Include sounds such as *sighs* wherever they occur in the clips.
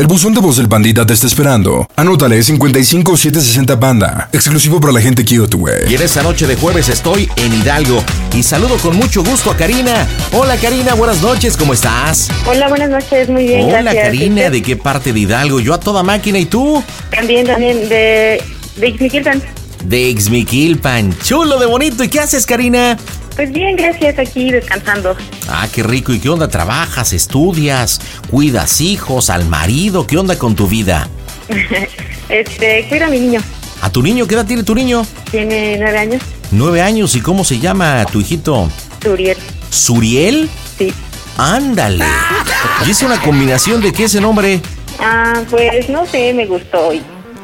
El buzón de voz del pandita te está esperando. Anótale 55760 Panda. Exclusivo para la gente cute, güey. Y en esta noche de jueves estoy en Hidalgo y saludo con mucho gusto a Karina. Hola Karina, buenas noches, ¿cómo estás? Hola, buenas noches, muy bien. Hola gracias. Karina, ¿Y ¿de qué parte de Hidalgo? Yo a toda máquina y tú? También, también, de, de Ixmiquilpan. de Ixmiquilpan. Chulo de bonito. ¿Y qué haces, Karina? Pues bien, gracias, aquí descansando. Ah, qué rico. ¿Y qué onda? ¿Trabajas? ¿Estudias? ¿Cuidas hijos? ¿Al marido? ¿Qué onda con tu vida? *laughs* este, cuida a mi niño. ¿A tu niño? ¿Qué edad tiene tu niño? Tiene nueve años. Nueve años. ¿Y cómo se llama tu hijito? Turiel. ¿Suriel? Sí. Ándale. ¿Y es una combinación de qué ese nombre? Ah, pues no sé, me gustó.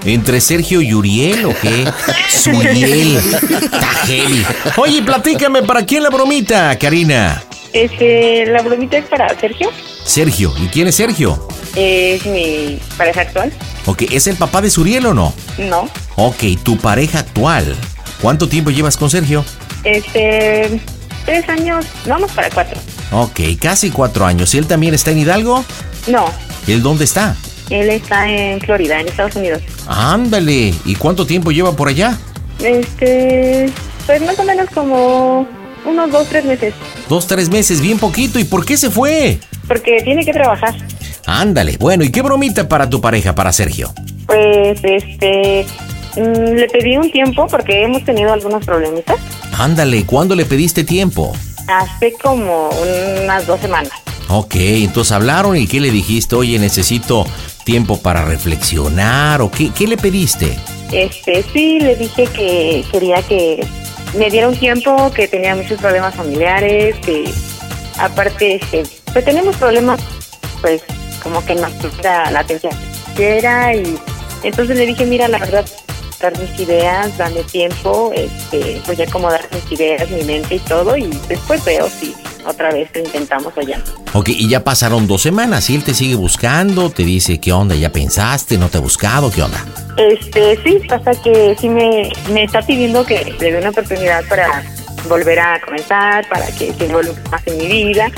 ¿Entre Sergio y Uriel o qué? *laughs* Suriel. Tajeli. Oye, platícame, ¿para quién la bromita, Karina? Este, la bromita es para Sergio. Sergio. ¿Y quién es Sergio? Es mi pareja actual. Ok, ¿es el papá de Suriel o no? No. Ok, tu pareja actual. ¿Cuánto tiempo llevas con Sergio? Este, tres años, vamos para cuatro. Ok, casi cuatro años. ¿Y él también está en Hidalgo? No, ¿Él dónde está? Él está en Florida, en Estados Unidos. Ándale. ¿Y cuánto tiempo lleva por allá? Este, pues más o menos como unos dos, tres meses. Dos, tres meses, bien poquito. ¿Y por qué se fue? Porque tiene que trabajar. Ándale. Bueno, ¿y qué bromita para tu pareja, para Sergio? Pues, este, mm, le pedí un tiempo porque hemos tenido algunos problemitas. Ándale, ¿cuándo le pediste tiempo? Hace como unas dos semanas. Ok, entonces hablaron y ¿qué le dijiste? Oye, necesito tiempo para reflexionar o qué, qué le pediste? Este, sí, le dije que quería que me diera un tiempo, que tenía muchos problemas familiares, que aparte, este, pues tenemos problemas, pues, como que nos quita la atención que era y entonces le dije, mira, la verdad, dar mis ideas, dame tiempo, este, voy a acomodar mis ideas, mi mente y todo y después veo si otra vez lo intentamos o ya. Ok, y ya pasaron dos semanas y él te sigue buscando, te dice, ¿qué onda? ¿Ya pensaste? ¿No te ha buscado? ¿Qué onda? Este, sí, pasa que sí me, me está pidiendo que le dé una oportunidad para volver a comenzar, para que se involucre más en mi vida.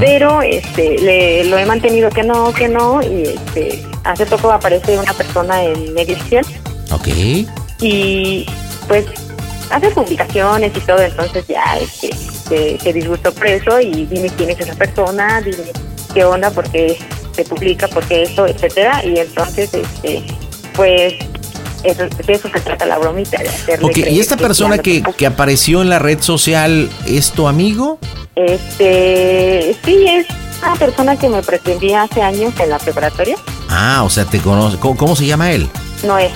Pero este, le, lo he mantenido que no, que no. Y este, hace poco aparece una persona en mediación Ok. y pues hace publicaciones y todo. Entonces ya este, se, se disgustó por eso y dime quién es esa persona, dime qué onda, por qué se publica, por qué eso, etcétera. Y entonces, este, pues eso, de eso se trata la bromita. De hacerle Ok, ¿y esta que persona que, que apareció en la red social es tu amigo? Este, sí, es una persona que me pretendía hace años en la preparatoria. Ah, o sea, te conoce. ¿Cómo, cómo se llama él? Noé.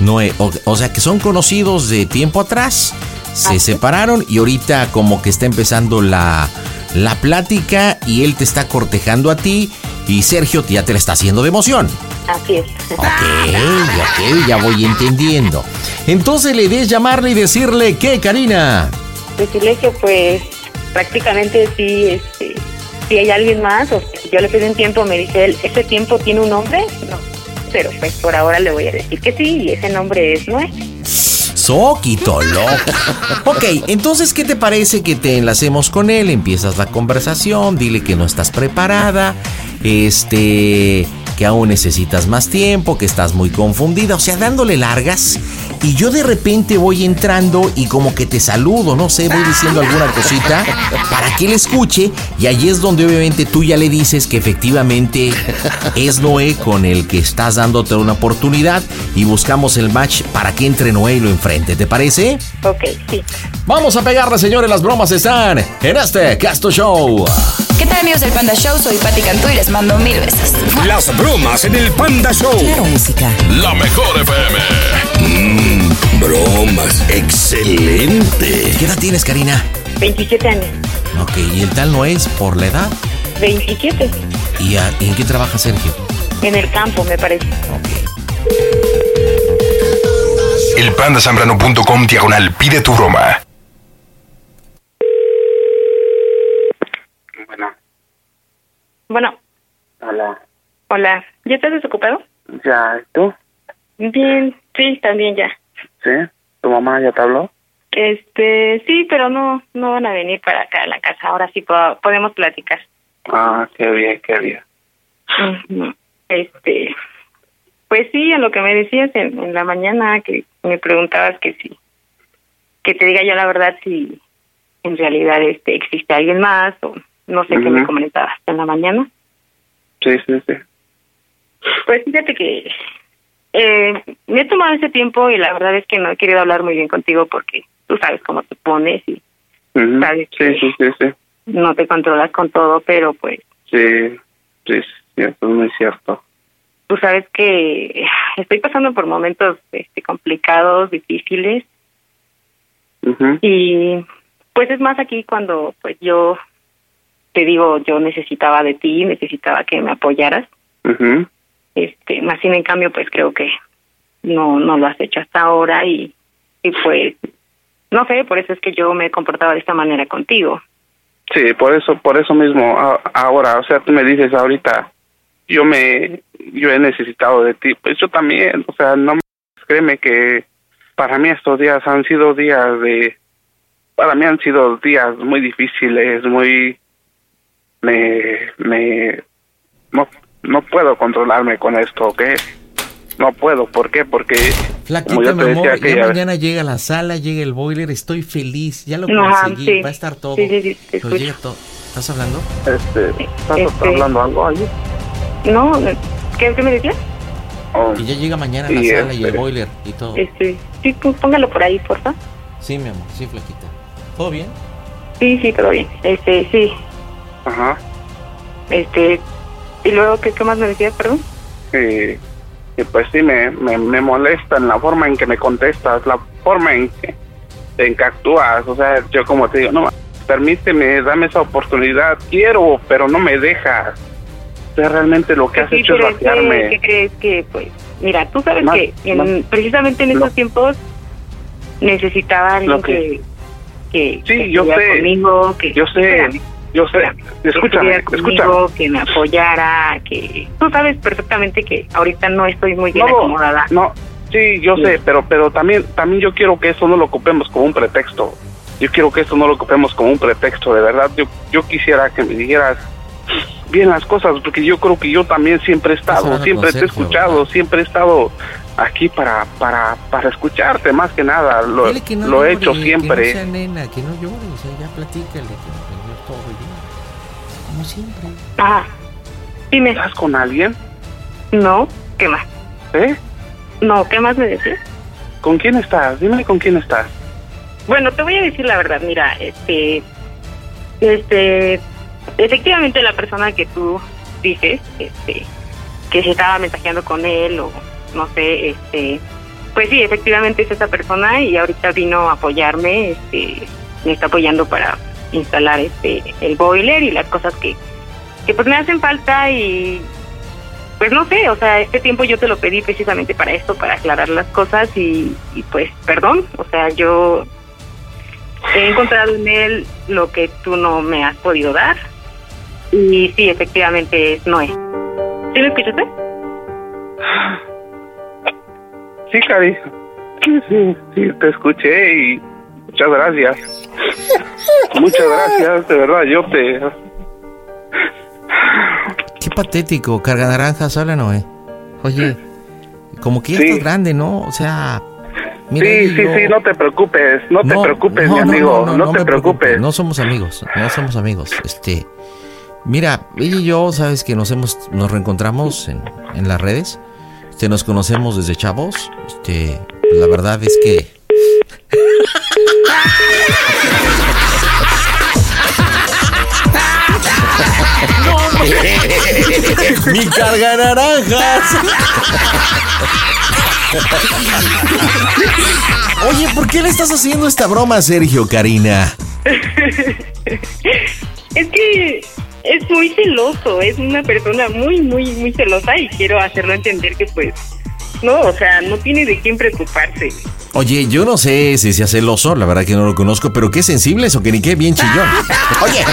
Noé. O, o sea, que son conocidos de tiempo atrás. Se Así. separaron y ahorita como que está empezando la, la plática y él te está cortejando a ti y Sergio ya te la está haciendo de emoción. Así es. Ok, ok, ya voy entendiendo. Entonces la idea es llamarle y decirle, ¿qué, Karina? Decirle que pues prácticamente sí, este, si hay alguien más o si yo le pido un tiempo, me dice él, ¿ese tiempo tiene un nombre? No. Pero pues por ahora le voy a decir que sí y ese nombre es Noé. Soquito loco. *laughs* Ok, entonces, ¿qué te parece que te enlacemos con él? Empiezas la conversación, dile que no estás preparada, este, que aún necesitas más tiempo, que estás muy confundida, o sea, dándole largas. Y yo de repente voy entrando y como que te saludo, no sé, voy diciendo alguna cosita para que él escuche. Y allí es donde obviamente tú ya le dices que efectivamente es Noé con el que estás dándote una oportunidad y buscamos el match para que entre Noé y lo enfrente. ¿Te parece? Ok, sí. Vamos a pegarle, señores. Las bromas están en este Casto Show. ¿Qué tal amigos del Panda Show? Soy Pati Cantú y les mando mil besos. Las bromas en el Panda Show. Claro, música. La mejor FM. Mmm, bromas. Excelente. ¿Qué edad tienes, Karina? 27 años. Ok, y el tal no es por la edad. 27. ¿Y en qué trabaja Sergio? En el campo, me parece. Ok. Elpandasambrano.com diagonal pide tu broma. Bueno, Bueno, hola. hola. ¿Ya estás desocupado? ¿Ya tú? Bien, sí, también ya. ¿Sí? ¿Tu mamá ya te habló? Este, sí, pero no, no van a venir para acá a la casa. Ahora sí po- podemos platicar. Ah, qué bien, qué bien. Este, pues sí, a lo que me decías en, en la mañana, que me preguntabas que sí, que te diga yo la verdad si en realidad este existe alguien más o no sé qué me comentabas en la mañana. Sí, sí, sí. Pues fíjate que eh, me he tomado ese tiempo y la verdad es que no he querido hablar muy bien contigo porque tú sabes cómo te pones y. Sabes Sí, que- sí, sí, sí. no te controlas con todo, pero pues Sí, sí, sí, cierto, es muy cierto. tú sabes que estoy pasando por momentos este, complicados, difíciles y pues es más aquí cuando pues yo te digo yo necesitaba de ti, necesitaba que me apoyaras, Ujú. este más sin en cambio pues creo que no no lo has hecho hasta ahora y y pues no sé, por eso es que yo me he comportado de esta manera contigo. Sí, por eso, por eso mismo, a- ahora, o sea, tú me dices ahorita, yo me, yo he necesitado de ti, pues yo también, o sea, no me, créeme que para mí estos días han sido días de, para mí han sido días muy difíciles, muy, me, me, no, no puedo controlarme con esto, ¿ok? No puedo, ¿por qué? Porque, Flaquita, yo mi te amor, decía ya mañana llega la sala, llega el boiler, estoy feliz, ya lo Ajá, conseguí, sí. va a estar todo. Sí, sí, te llega todo. ¿Estás hablando? este, ¿estás Este- hablando algo ahí? No, ¿qué, qué me decías? Oh, Que ya llega mañana la sala y el este- boiler y todo. Este, sí, pues póngalo por ahí, porfa. Sí, mi amor, sí, flaquita. ¿Todo bien? Sí, sí, todo bien. Este, sí, ajá. este, y luego, ¿qué, qué más me decías, perdón? y, y pues sí me, me, me molesta en la forma en que me contestas, la forma en que, en que actúas, o sea, yo como te digo, no, permíteme, dame esa oportunidad, quiero, pero no me dejas. O sea, realmente lo que has Sí, hecho es vaciarme. ¿qué crees que, pues, mira, tú sabes que en- precisamente en no. esos tiempos necesitaba alguien que- que, que, Sí, que yo sé. conmigo, que Yo sé, espérame, yo sé, que escúchame, que me apoyara, que tú sabes perfectamente que ahorita no estoy muy bien No, acomodada. no, sí, yo Sí. sé, pero pero también también yo quiero que eso no lo ocupemos como un pretexto. Yo quiero que eso no lo ocupemos como un pretexto, de verdad. Yo yo quisiera que me dijeras bien las cosas, porque yo creo que yo también siempre he estado, siempre te he escuchado, ¿verdad? siempre he estado aquí para para para escucharte más que nada. Lo, que no lo he llore, hecho Que no siempre. sea nena, que no llore, o sea, ya platícale, que todo bien. Como siempre. Ajá. Dime, ¿Estás con alguien? no, ¿qué más? ¿Eh? No, ¿qué más me decías? ¿Con quién estás? Dime con quién estás. Bueno, te voy a decir la verdad, mira, este, este, efectivamente la persona que tú dices, este, que se estaba mensajeando con él o no sé, este, pues sí, efectivamente es esa persona y ahorita vino a apoyarme, este, me está apoyando para instalar este el boiler y las cosas que, que pues me hacen falta y pues no sé, o sea, este tiempo yo te lo pedí precisamente para esto, para aclarar las cosas y, y pues perdón, o sea, yo he encontrado en él lo que tú no me has podido dar y sí, efectivamente es Noé. ¿Sí me escuchaste? Sí, Cari. Sí, sí, sí, te escuché y muchas gracias. Muchas gracias, de verdad, yo te... Qué patético, carga naranjas, habla Noé. Oye, como que ya Sí. estás grande, ¿no? O sea, mira, sí, sí, yo- sí, no te preocupes, no, te preocupes, mi amigo, no, te me preocupes. No somos amigos, no somos amigos. Este, mira, ella y yo, sabes que nos hemos, nos reencontramos en, en las redes. Este, nos conocemos desde chavos. Este, la verdad es que. Mi carga naranjas. Oye, ¿por qué le estás haciendo esta broma Sergio, Karina? Es que es muy celoso, es una persona muy, muy, muy celosa y quiero hacerlo entender que pues, no, o sea, no tiene de quién preocuparse. Oye, yo no sé si sea celoso, la verdad que no lo conozco, pero qué sensible eso, que ni qué bien chillón. *laughs* Oye,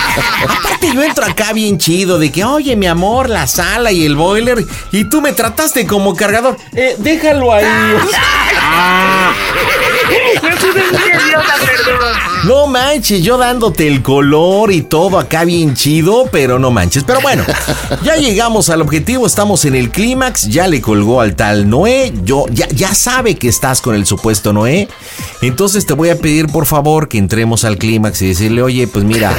aparte yo entro acá bien chido de que, oye, mi amor, la sala y el boiler, y tú me trataste como cargador. Eh, déjalo ahí. *laughs* No manches, yo dándote el color y todo acá bien chido, pero no manches. Pero bueno, ya llegamos al objetivo, estamos en el clímax, ya le colgó al tal Noé, yo ya, sabe que estás con el supuesto Noé. Entonces te voy a pedir por favor que entremos al clímax y decirle, oye, pues mira,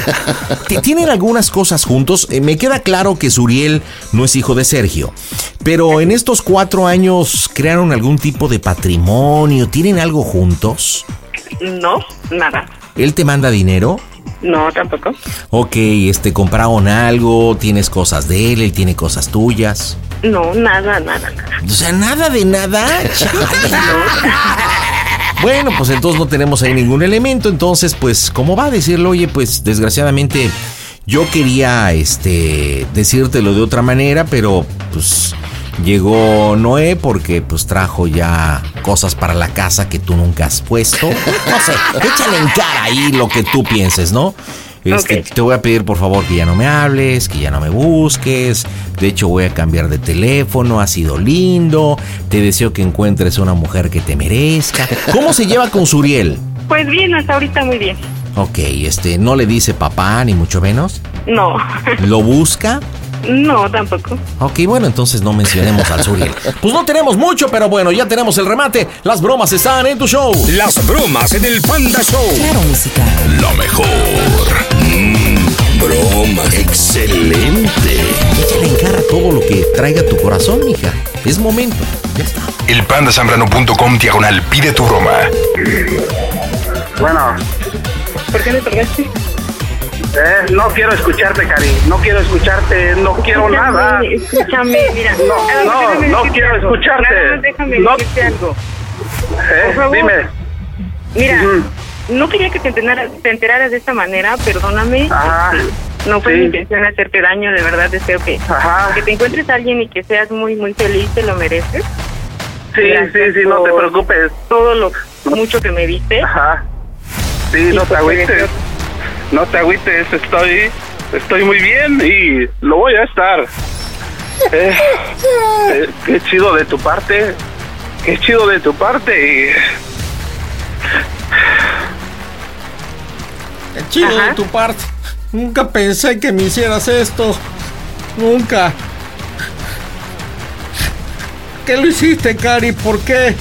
¿t- ¿tienen algunas cosas juntos? Eh, me queda claro que Suriel no es hijo de Sergio, pero en estos cuatro años crearon algún tipo de patrimonio, ¿tienen algo juntos? No, nada. ¿Él te manda dinero? No, tampoco. Ok, este, compraron algo, tienes cosas de él, él tiene cosas tuyas. No, nada, nada, nada. O sea, nada de nada. *laughs* bueno, pues entonces no tenemos ahí ningún elemento. Entonces, pues, ¿cómo va a decirlo? Oye, pues desgraciadamente yo quería, este, decírtelo de otra manera, pero pues llegó Noé porque pues trajo ya cosas para la casa que tú nunca has puesto. No sé, *laughs* échale en cara ahí lo que tú pienses, ¿no? Este. Te voy a pedir por favor que ya no me hables, que ya no me busques. De hecho voy a cambiar de teléfono, ha sido lindo. Te deseo que encuentres una mujer que te merezca. ¿Cómo se lleva con Suriel? Pues bien, hasta ahorita muy bien. Ok, este, no le dice papá, ni mucho menos. No, ¿Lo busca? no, tampoco. Ok, bueno, entonces no mencionemos al Suriel. Pues no tenemos mucho, pero bueno, ya tenemos el remate. Las bromas están en tu show. Las bromas en el Panda Show. Claro, música. Lo mejor. Mm, bromas. Excelente. Échale en cara todo lo que traiga tu corazón, mija. Es momento. Ya está. Elpandasambrano.com diagonal pide tu broma. Bueno, ¿Por qué me colgaste? eh, no quiero escucharte, Cari, no quiero escucharte, no quiero nada. Escúchame, mira. No, no, no quiero algo. escucharte. Nada más déjame No. decirte algo. Eh, por favor. dime. Mira, no quería que te enteraras, te enteraras de esta manera, perdóname. Ajá. No fue Sí. mi intención hacerte daño, de verdad deseo que, Ajá. que te encuentres a alguien y que seas muy, muy feliz, te lo mereces. Sí, Gracias sí, sí, no te preocupes. Todo lo mucho que me diste. Ajá. Sí, no te agüites. No te agüites, estoy, estoy muy bien y lo voy a estar. Eh, eh, qué chido de tu parte. Qué chido de tu parte y... Qué chido Ajá. de tu parte. Nunca pensé que me hicieras esto. Nunca. ¿Qué lo hiciste, Cari? ¿Por qué?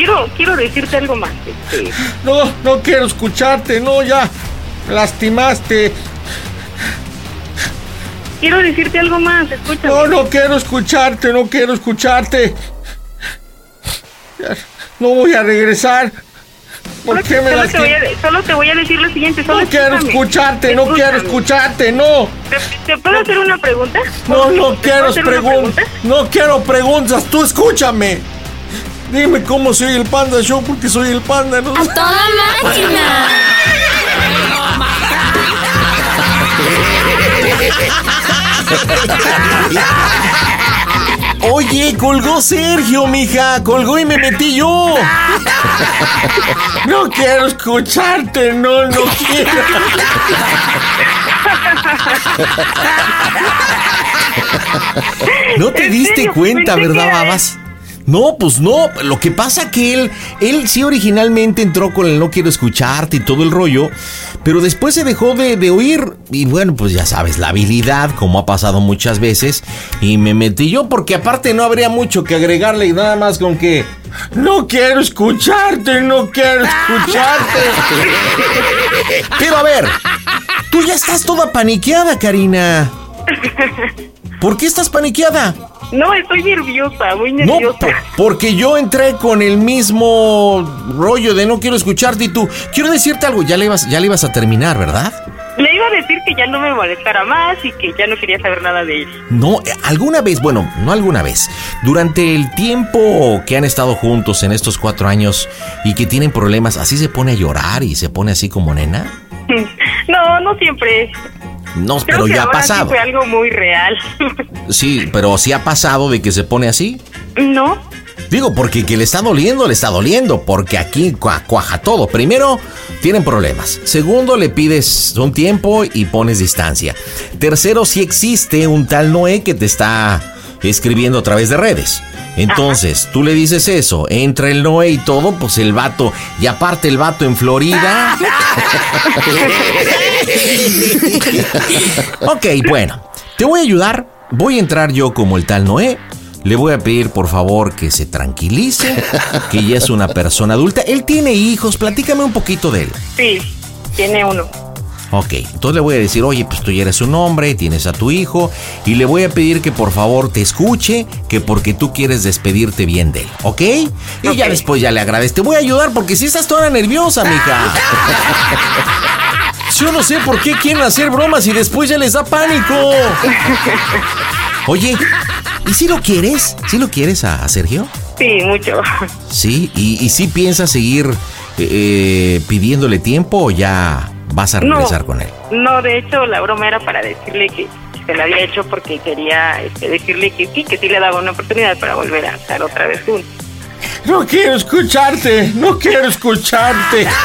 Quiero, quiero decirte algo más. este, No, no quiero escucharte. No, ya. Lastimaste. quiero decirte algo más, escúchame. No, no quiero escucharte. No quiero escucharte. No voy a regresar. ¿Por Solo- qué me solo te, voy a, solo te voy a decir lo siguiente. Solo No quiero escucharte, no quiero escucharte, no. ¿Te, te puedo hacer una pregunta? No, ¿Te no quiero preguntas. No quiero preguntas, tú escúchame. Dime cómo soy el panda show porque soy el panda, ¿no? ¡A toda máquina! Oye, colgó Sergio, mija. Colgó y me metí yo. No quiero escucharte, no, no quiero. No te ¿En diste cuenta, ¿verdad, babas? No, pues no. Lo que pasa que él, él sí originalmente entró con el no quiero escucharte y todo el rollo, pero después se dejó de, de oír y bueno, pues ya sabes, la habilidad, como ha pasado muchas veces, y me metí yo porque aparte no habría mucho que agregarle y nada más con que... No quiero escucharte, no quiero escucharte. *laughs* Pero a ver, tú ya estás toda paniqueada, Karina. ¿Por qué estás paniqueada? No, estoy nerviosa, muy No, nerviosa. po- porque yo entré con el mismo rollo de no quiero escucharte y tú. Quiero decirte algo, ya le ibas, ya le ibas a terminar, ¿verdad? Le iba a decir que ya no me molestara más y que ya no quería saber nada de él. No, alguna vez, bueno, no alguna vez. Durante el tiempo que han estado juntos en estos cuatro años y que tienen problemas, así se pone a llorar y se pone así como nena. *laughs* No, no siempre. No, Creo pero que ya ha ahora sí pasado. fue algo muy real. *laughs* Sí, pero sí ha pasado de que se pone así. no, Digo, porque que le está doliendo, le está doliendo, porque aquí cua- cuaja todo. Primero, tienen problemas. Segundo, le pides un tiempo y pones distancia. Tercero, si existe un tal Noé que te está escribiendo a través de redes. Entonces, tú le dices eso, entra el Noé y todo, pues el vato, y aparte el vato en Florida. *laughs* ok, bueno, te voy a ayudar. Voy a entrar yo como el tal Noé. Le voy a pedir por favor que se tranquilice, que ya es una persona adulta. Él tiene hijos, platícame un poquito de él. sí, tiene uno. Ok, entonces le voy a decir, oye, pues tú ya eres un hombre, tienes a tu hijo, y le voy a pedir que por favor te escuche, que porque tú quieres despedirte bien de él, ¿ok? Y ya después ya le agradezco. Te voy a ayudar porque si estás toda nerviosa, mija. *laughs* Yo no sé por qué quieren hacer bromas y después ya les da pánico. Oye, ¿y si lo quieres? ¿Sí lo quieres a, a Sergio? Sí, mucho. Sí, ¿y, y si piensas seguir eh, eh, pidiéndole tiempo o ya vas a No. regresar con él? No, de hecho, la broma era para decirle que se la había hecho porque quería este, decirle que sí, que sí le daba una oportunidad para volver a estar otra vez juntos. No quiero escucharte, no quiero escucharte. *laughs*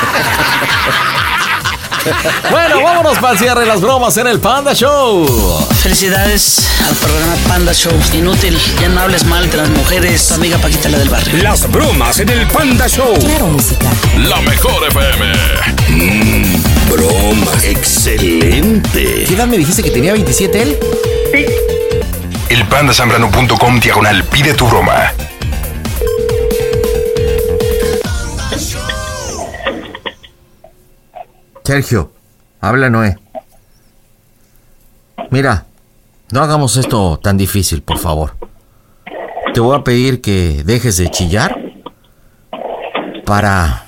Bueno, vámonos para el cierre de las bromas en el Panda Show. Felicidades al programa Panda Show. Inútil, ya no hables mal de las mujeres. Tu amiga Paquita, la del barrio. Las bromas en el Panda Show. Claro, música. La mejor FM. Mmm, broma. Excelente. ¿Qué edad me dijiste que tenía 27 él? Sí, Elpandasambrano.com diagonal pide tu broma. Sergio, habla Noé. Mira, no hagamos esto tan difícil, por favor. Te voy a pedir que dejes de chillar. Para...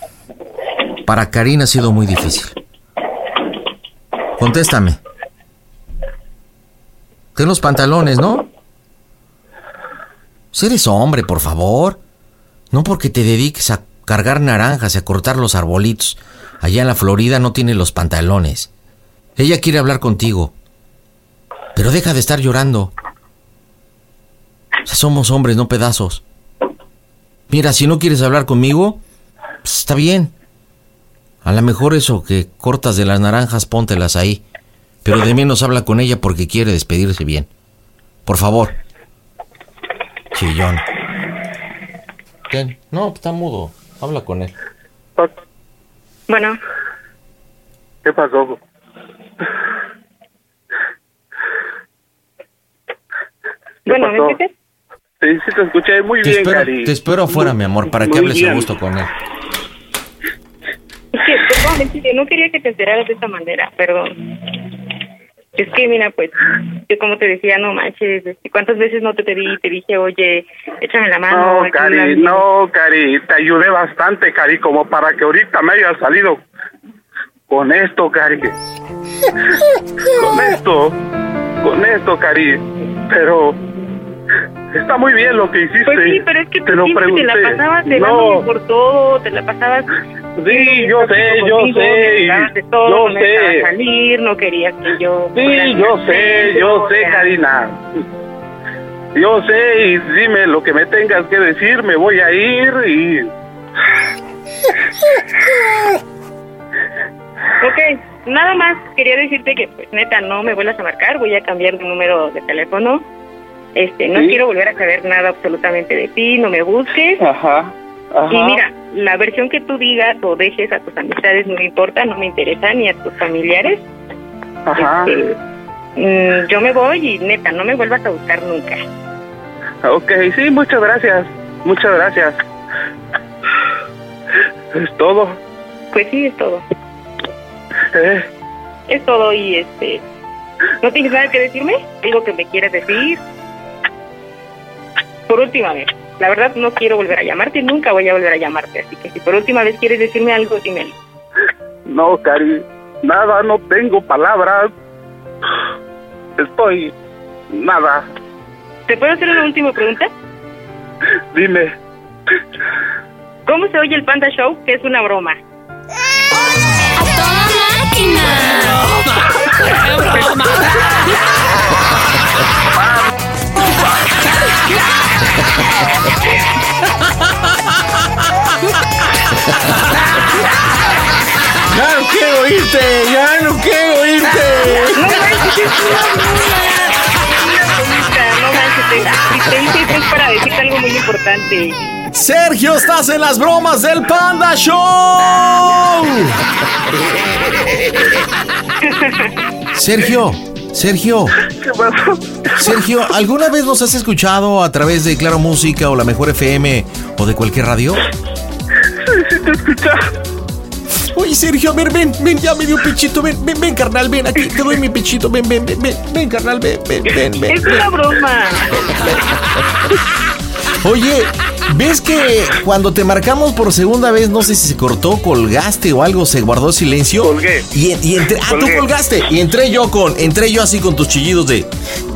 Para Karina ha sido muy difícil. Contéstame. Ten los pantalones, ¿no? Si eres hombre, por favor. No porque te dediques a cargar naranjas y a cortar los arbolitos. Allá en la Florida no tiene los pantalones. Ella quiere hablar contigo. Pero deja de estar llorando. O somos hombres, no pedazos. Mira, si no quieres hablar conmigo, pues está bien. A lo mejor eso que cortas de las naranjas, póntelas ahí. Pero de menos habla con ella porque quiere despedirse bien. Por favor. Chillón. Ten. No, está mudo. Habla con él. bueno, ¿Qué pasó? bueno, ¿me pasó? escuchas? Sí, sí te escuché muy Te bien, espero, Cari. te espero afuera, mi amor, para que Muy hables a gusto con él. Es que, perdón, es que no quería que te enteraras de esta manera, perdón. Es que, mira, pues, yo como te decía, no manches, ¿cuántas veces no te pedí? Te dije, oye, échame la mano. No, Cari, no, Cari, te ayudé bastante, Cari, como para que ahorita me haya salido con esto, Cari. *laughs* Con esto, con esto, Cari. Pero está muy bien lo que hiciste. Pues sí, pero es que te tú lo te la pasabas no, por todo, te la pasabas... Sí, yo sé, yo conmigo, sé, de todo, yo no sé. salir, no querías que yo... Sí, yo sé, yo sé, o sea, Karina. Yo sé y dime lo que me tengas que decir, me voy a ir y... Ok, nada más quería decirte que, pues neta, no me vuelvas a marcar, voy a cambiar de número de teléfono. Este, no Sí. quiero volver a saber nada absolutamente de ti, no me busques. Ajá, ajá. Y mira, la versión que tú digas o dejes a tus amistades no me importa, no me interesa, ni a tus familiares. Ajá. Este, mm, yo me voy y neta, no me vuelvas a buscar nunca. Ok, sí, muchas gracias, muchas gracias. Es todo. Pues sí, es todo. Eh, Es todo y este... ¿No tienes nada que decirme? ¿Algo que me quieras decir? Por última vez. La verdad no quiero volver a llamarte, nunca voy a volver a llamarte. Así que si por última vez quieres decirme algo, dímelo. no, Cari, nada, no tengo palabras. Estoy... nada. ¿Te puedo hacer una última pregunta? Dime. ¿Cómo se oye el Panda Show? Que es una broma. *laughs* *laughs* Ya no quiero oírte, ya no quiero oírte. No manches, es una broma. No manches, te, hice para decirte algo muy importante. Sergio, estás en las bromas del Panda Show. Sergio, Sergio, ¿Qué pasó? Sergio, ¿alguna vez nos has escuchado a través de Claro Música o la Mejor FM o de cualquier radio? Sí, sí te escucha. Oye, Sergio, a ver, ven, ven, ya me dio pechito, ven, ven, ven, carnal, ven, aquí te doy mi pechito, ven, ven, ven, ven, ven, carnal, ven, ven, ven, ven. Es una broma. Oye, ¿ves que cuando te marcamos por segunda vez, no sé si se cortó, colgaste o algo, se guardó silencio? Colgué. Y, y entré, ah, tú colgaste. Y entré yo con, entré yo así con tus chillidos de.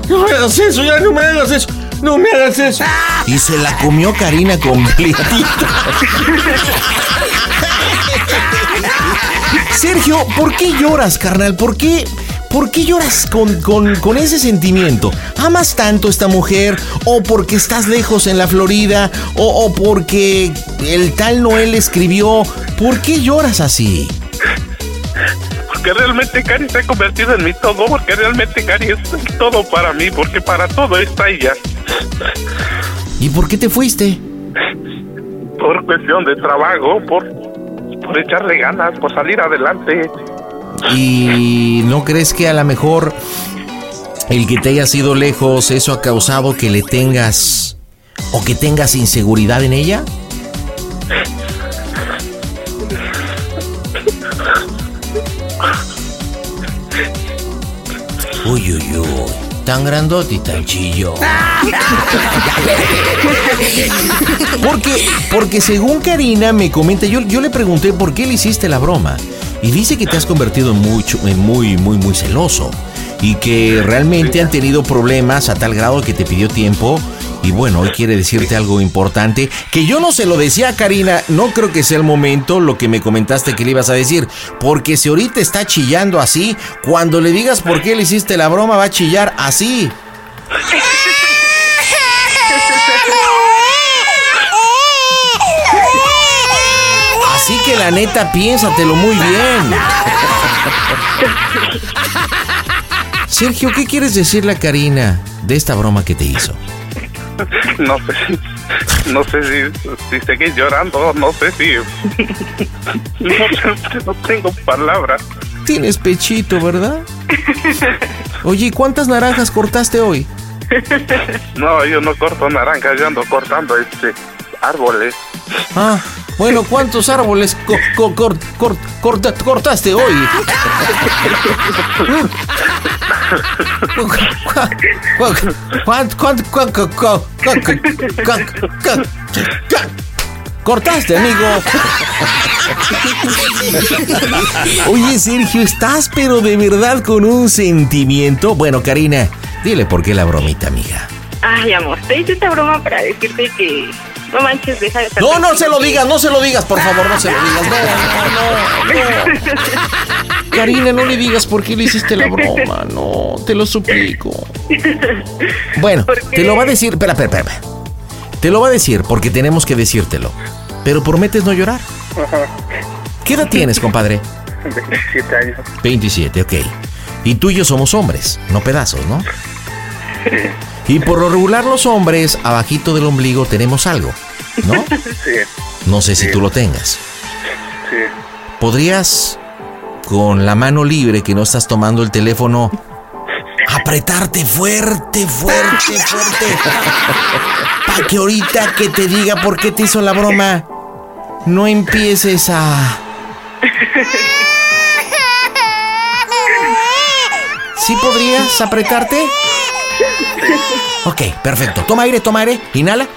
No me hagas eso, ya no me hagas eso, no me hagas eso. Y se la comió Karina completita. *laughs* Sergio, ¿por qué lloras, carnal? ¿Por qué, por qué lloras con, con- con ese sentimiento? ¿Amas tanto a esta mujer? ¿O porque estás lejos en la Florida? ¿O, o porque el tal Noel escribió? ¿Por qué lloras así? Porque realmente Cari se ha convertido en mi todo, porque realmente Cari es el todo para mí, porque para todo está ella. ¿Y por qué te fuiste? Por cuestión de trabajo, por, por echarle ganas, por salir adelante. ¿Y no crees que a lo mejor el que te hayas ido lejos, eso ha causado que le tengas o que tengas inseguridad en ella? Uy, uy, uy. Tan grandote y tan chillo. Porque, porque según Karina me comenta, yo, yo le pregunté por qué le hiciste la broma. Y dice que te has convertido en, mucho, en muy, muy, muy celoso. Y que realmente han tenido problemas a tal grado que te pidió tiempo. Y bueno, hoy quiere decirte algo importante. Que yo no se lo decía a Karina. No creo que sea el momento lo que me comentaste que le ibas a decir. Porque si ahorita está chillando así, cuando le digas por qué le hiciste la broma, va a chillar así. *laughs* Así que la neta, piénsatelo muy bien. Sergio, ¿qué quieres decirle a Karina de esta broma que te hizo? No sé, no sé si, si seguir llorando, no sé si... No, no tengo palabras. Tienes pechito, ¿verdad? Oye, ¿y ¿cuántas naranjas cortaste hoy? No, yo no corto naranjas, yo ando cortando este árboles. Ah, bueno, ¿cuántos árboles co- co- cor- cor- corta- cortaste hoy? ¿Cuánto, cuánto, cuánto, cuánto, Cortaste, amigo. Oye, Sergio, ¿estás pero de verdad con un sentimiento? Bueno, Karina, dile por qué la bromita, amiga. Ay, amor, te hice esta broma para decirte que no manches, deja de estar No, no se lo digas, no se lo digas, por favor, no se lo digas. No, no, no, no. Karina, no le digas por qué le hiciste la broma, no, te lo suplico. Bueno, te lo va a decir, espera, espera, espera. Te lo va a decir porque tenemos que decírtelo. Pero prometes no llorar. ¿Qué edad tienes, compadre? 27 años. 27, ok. Y tú y yo somos hombres, no pedazos, ¿no? Y por lo regular los hombres, abajito del ombligo tenemos algo, ¿no? *laughs* Sí, No sé si tú lo tengas. sí. ¿Podrías, con la mano libre que no estás tomando el teléfono, *laughs* apretarte fuerte, fuerte, fuerte? *laughs* Para que ahorita que te diga por qué te hizo la broma, no empieces a... ¿Sí podrías apretarte? Ok, perfecto. Toma aire, toma aire. Inhala.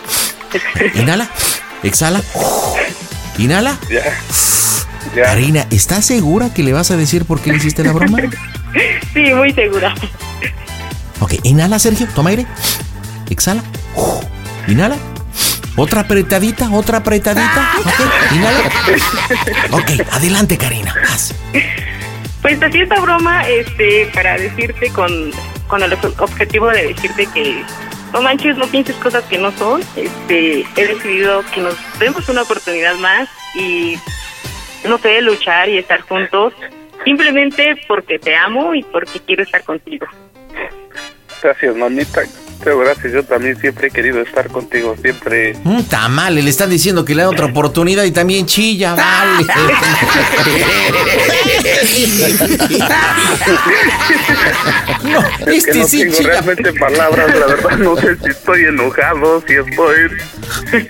Inhala. Exhala. Inhala. Ya. Karina, ¿estás segura que le vas a decir por qué le hiciste la broma? Sí, muy segura. Ok, inhala, Sergio, toma aire. Exhala. Inhala. Otra apretadita, otra apretadita. Ok, inhala. Ok, adelante, Karina. Vas. Pues así esta broma, este, para decirte con, con el ob- objetivo de decirte que no manches, no pienses cosas que no son. Este, he decidido que nos demos una oportunidad más y no sé, luchar y estar juntos simplemente porque te amo y porque quiero estar contigo. Gracias, mamita. Pero gracias, yo también siempre he querido estar contigo, siempre. Mm, Tamale, le están diciendo que le da otra oportunidad y también chilla, *laughs* vale. No, Es que este no sí tengo chilla. realmente palabras, la verdad no sé si estoy enojado, si estoy...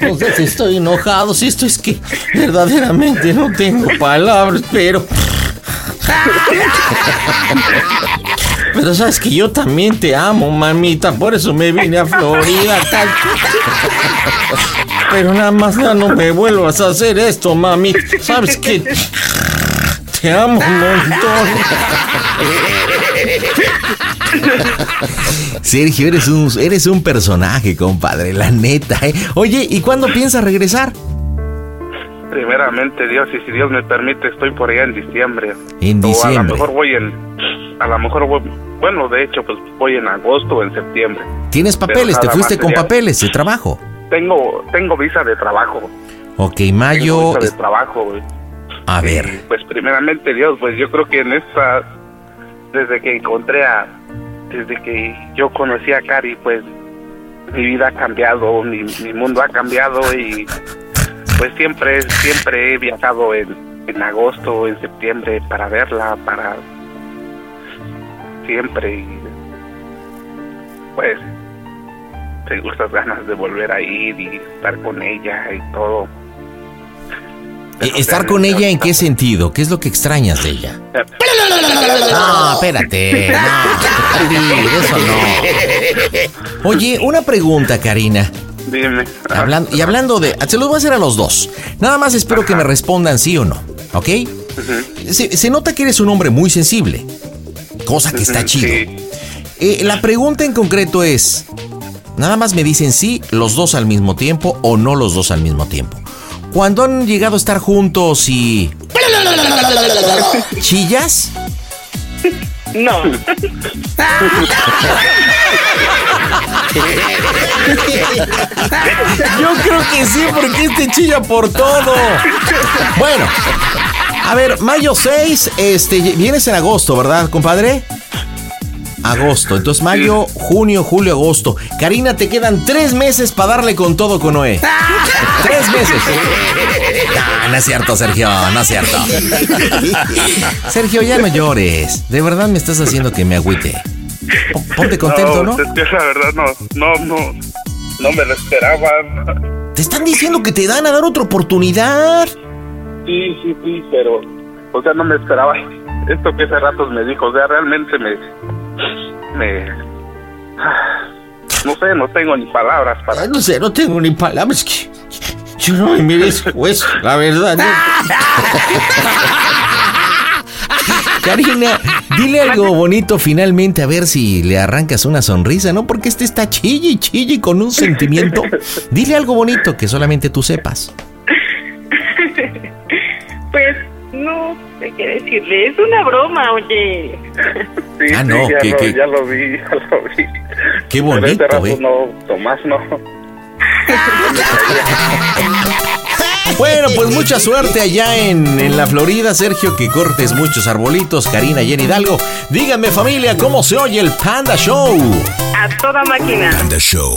No sé si estoy enojado, si esto es que verdaderamente no tengo palabras, pero... *laughs* Pero sabes que yo también te amo, mamita, por eso me vine a Florida. Pero nada más ya no me vuelvas a hacer esto, mami. Sabes que te amo un montón. Sergio, eres un, eres un personaje, compadre, la neta. ¿eh? Oye, ¿y cuándo piensas regresar? Primeramente Dios, y si Dios me permite, estoy por allá en diciembre. En O a lo diciembre. mejor voy en... A lo mejor voy... Bueno, de hecho, pues voy en agosto o en septiembre. ¿Tienes papeles? ¿Te fuiste con papeles de trabajo? Tengo, tengo visa de trabajo. Ok, Tengo mayo. visa de trabajo, güey. A ver, Pues primeramente Dios, pues yo creo que en esta, desde que encontré a, desde que yo conocí a Cari, pues mi vida ha cambiado, mi, mi mundo ha cambiado y pues siempre, siempre he viajado en, en agosto, en septiembre para verla, para siempre y pues tengo estas ganas de volver a ir y estar con ella y todo. eh, ¿estar con ella en qué sentido? ¿Qué es lo que extrañas de ella? *laughs* No, espérate. No, *laughs* eso no. Oye, una pregunta, Karina. Dime. Hablando, y hablando de. Se los voy a hacer a los dos. Nada más espero que me respondan sí o no. ¿Ok? Se, se nota que eres un hombre muy sensible. Cosa que está chido. Eh, la pregunta en concreto es: ¿nada más me dicen sí los dos al mismo tiempo o no los dos al mismo tiempo? Cuando han llegado a estar juntos y. ¿Chillas? No. *laughs* Yo creo que sí, porque este chilla por todo. Bueno, a ver, mayo 6, este, vienes en agosto, ¿verdad, compadre? Agosto, entonces mayo, junio, julio, agosto. Karina, te quedan tres meses para darle con todo con Noé. Tres meses. No, no es cierto, Sergio, no es cierto. Sergio, ya no llores. De verdad me estás haciendo que me agüite. Ponte contento, ¿no? Es que la verdad no, no, no, no me lo esperaba. Te están diciendo que te dan a dar otra oportunidad. Sí, sí, sí, pero, o sea, no me esperaba esto que hace ratos me dijo. O sea, realmente me, me... *sighs* No sé, no tengo ni palabras para... No sé, no tengo ni palabras. que Yo no me merezco eso, la verdad. ¿no? *laughs* *laughs* Karina, dile algo bonito finalmente a ver si le arrancas una sonrisa, ¿no? Porque este está chille y chille con un sentimiento. Dile algo bonito que solamente tú sepas. Pues no sé qué decirle, es una broma, oye. Sí, Ah, sí, no, ya, que- lo, que- ya lo vi, ya lo vi. Qué Pero este bonito, rato ¿eh? no, Tomás no. *laughs* Bueno, pues mucha suerte allá en, en la Florida, Sergio, que cortes muchos arbolitos, Karina y en Hidalgo. Díganme familia, ¿cómo se oye el Panda Show? A toda máquina. Panda Show.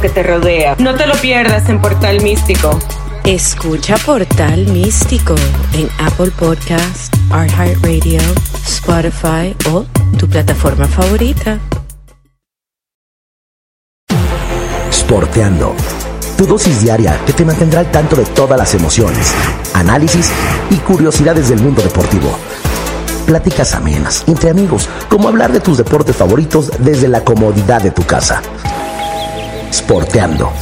que te rodea. No te lo pierdas en Portal Místico. Escucha Portal Místico en Apple Podcast, iHeartRadio, Spotify o tu plataforma favorita. Sporteando. Tu dosis diaria que te mantendrá al tanto de todas las emociones, análisis y curiosidades del mundo deportivo. Pláticas amenas entre amigos, como hablar de tus deportes favoritos desde la comodidad de tu casa. Sporteando.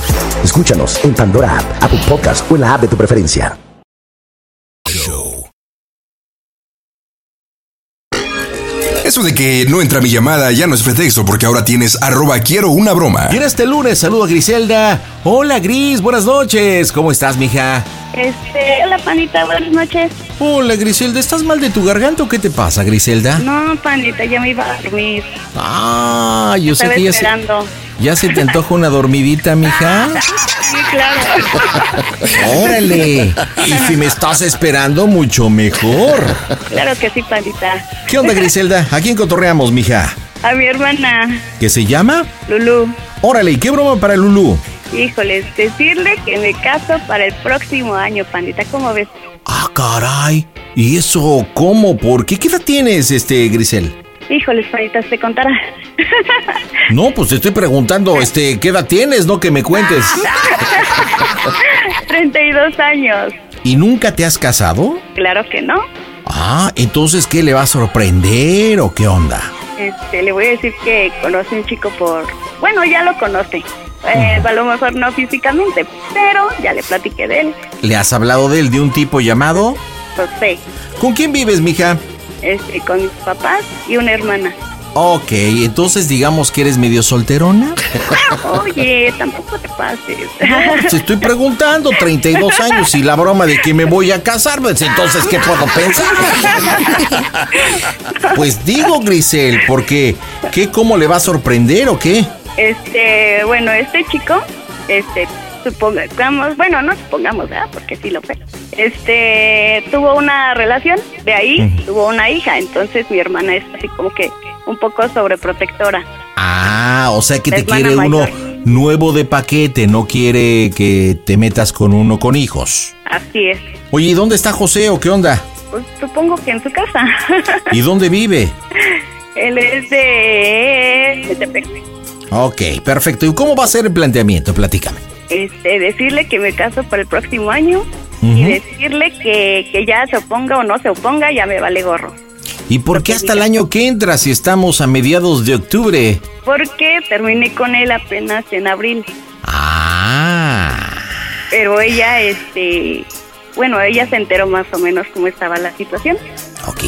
Escúchanos en Pandora App, Apple Podcast o en la app de tu preferencia. Eso de que no entra mi llamada ya no es pretexto porque ahora tienes arroba quiero una broma. Y en este lunes saludo a Griselda. Hola Gris, buenas noches. ¿Cómo estás, mija? Este, hola panita, buenas noches. Hola Griselda, ¿estás mal de tu garganta o qué te pasa, Griselda? No, panita, ya me iba a dormir. Ah, yo sé que ya se, ya se te antoja una dormidita, mija. Sí, claro. *laughs* Órale. Y si me estás esperando, mucho mejor. Claro que sí, panita. ¿Qué onda, Griselda? ¿A quién cotorreamos, mija? A mi hermana, ¿Qué se llama? Lulú. Órale, ¿y qué broma para Lulú? Híjoles, decirle que me caso para el próximo año, pandita. ¿Cómo ves? Ah, caray. ¿Y eso cómo? ¿Por qué? ¿Qué edad tienes, este, Grisel? Híjoles, pandita, te contará. *laughs* No, pues te estoy preguntando, este, ¿qué edad tienes? No que me cuentes. *laughs* 32 años. ¿Y nunca te has casado? Claro que no. Ah, entonces, ¿qué le va a sorprender o qué onda? Este, le voy a decir que conoce un chico por... Bueno, ya lo conoce. Eh, a lo mejor no físicamente, pero ya le platiqué de él. ¿Le has hablado de él, de un tipo llamado? José. ¿Con quién vives, mija? Este, con mis papás y una hermana. Ok, entonces digamos que eres medio solterona. *laughs* Oye, tampoco te pases. Te estoy preguntando, 32 años y la broma de que me voy a casar, pues entonces, ¿qué puedo pensar? Pues digo, Grisel, porque ¿qué cómo le va a sorprender o qué? Este, bueno, este chico, este, supongamos, bueno, no supongamos, ¿verdad? Porque sí lo fue. Este, tuvo una relación, de ahí tuvo una hija, entonces mi hermana es así como que un poco sobreprotectora. Ah, o sea que te quiere uno nuevo de paquete, no quiere que te metas con uno con hijos. Así es. Oye, ¿y dónde está José o qué onda? Pues supongo que en su casa. *laughs* ¿Y dónde vive? Él es de. Ok, perfecto. ¿Y cómo va a ser el planteamiento? Platícame. Este, decirle que me caso para el próximo año y decirle que, que ya se oponga o no se oponga, ya me vale gorro. ¿Y por qué hasta el año que entra si estamos a mediados de octubre? Porque terminé con él apenas en abril. Ah. Pero ella, este, bueno, ella se enteró más o menos cómo estaba la situación. Ok.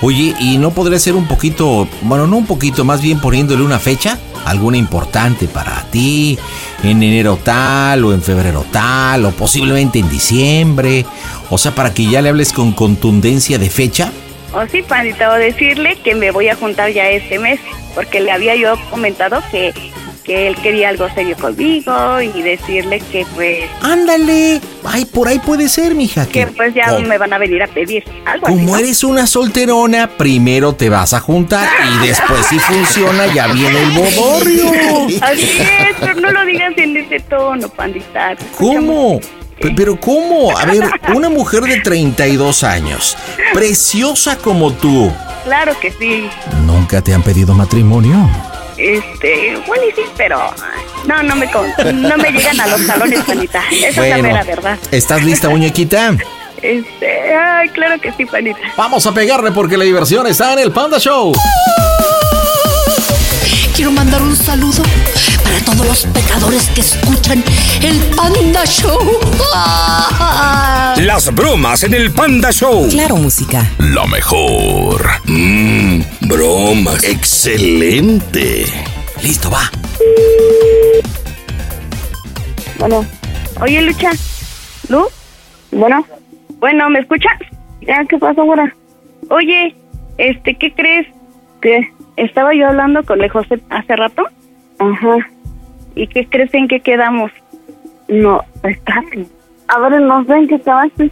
Oye, ¿y no podría ser un poquito, bueno, no un poquito, más bien poniéndole una fecha? ¿Alguna importante para ti? ¿En enero tal o en febrero tal o posiblemente en diciembre? O sea, para que ya le hables con contundencia de fecha. O sí, pandita, o decirle que me voy a juntar ya este mes, porque le había yo comentado que, que él quería algo serio conmigo y decirle que pues, Ándale. Ay, por ahí puede ser, mija. que pues ya me van a venir a pedir algo así, Como ¿no? eres una solterona, primero te vas a juntar y después si funciona ya viene el bodorrio. Así es, pero no lo digas en ese tono, pandita. ¿Cómo? Pero ¿cómo? A ver, *laughs* una mujer de 32 años, preciosa como tú, Claro que sí. ¿nunca te han pedido matrimonio? Este, bueno, y sí, pero no, no me, no me llegan a los talones, panita. Esa es la Bueno. mera verdad. ¿Estás lista, muñequita? Este, ay, claro que sí, panita. Vamos a pegarle porque la diversión está en el Panda Show. Quiero mandar un saludo para todos los pecadores que escuchan el Panda Show. Las bromas en el Panda Show. Claro, música. La mejor. Mmm, bromas. Excelente. Listo, va. Bueno. Oye, Lucha. ¿Lu? Bueno. Bueno, ¿me escuchas? Ya, ¿qué pasó ahora? Oye, este, ¿qué crees? ¿Qué? Estaba yo hablando con el José hace rato. Ajá. ¿Y qué crees en qué quedamos? No, está A ver, no sé en qué quedaste.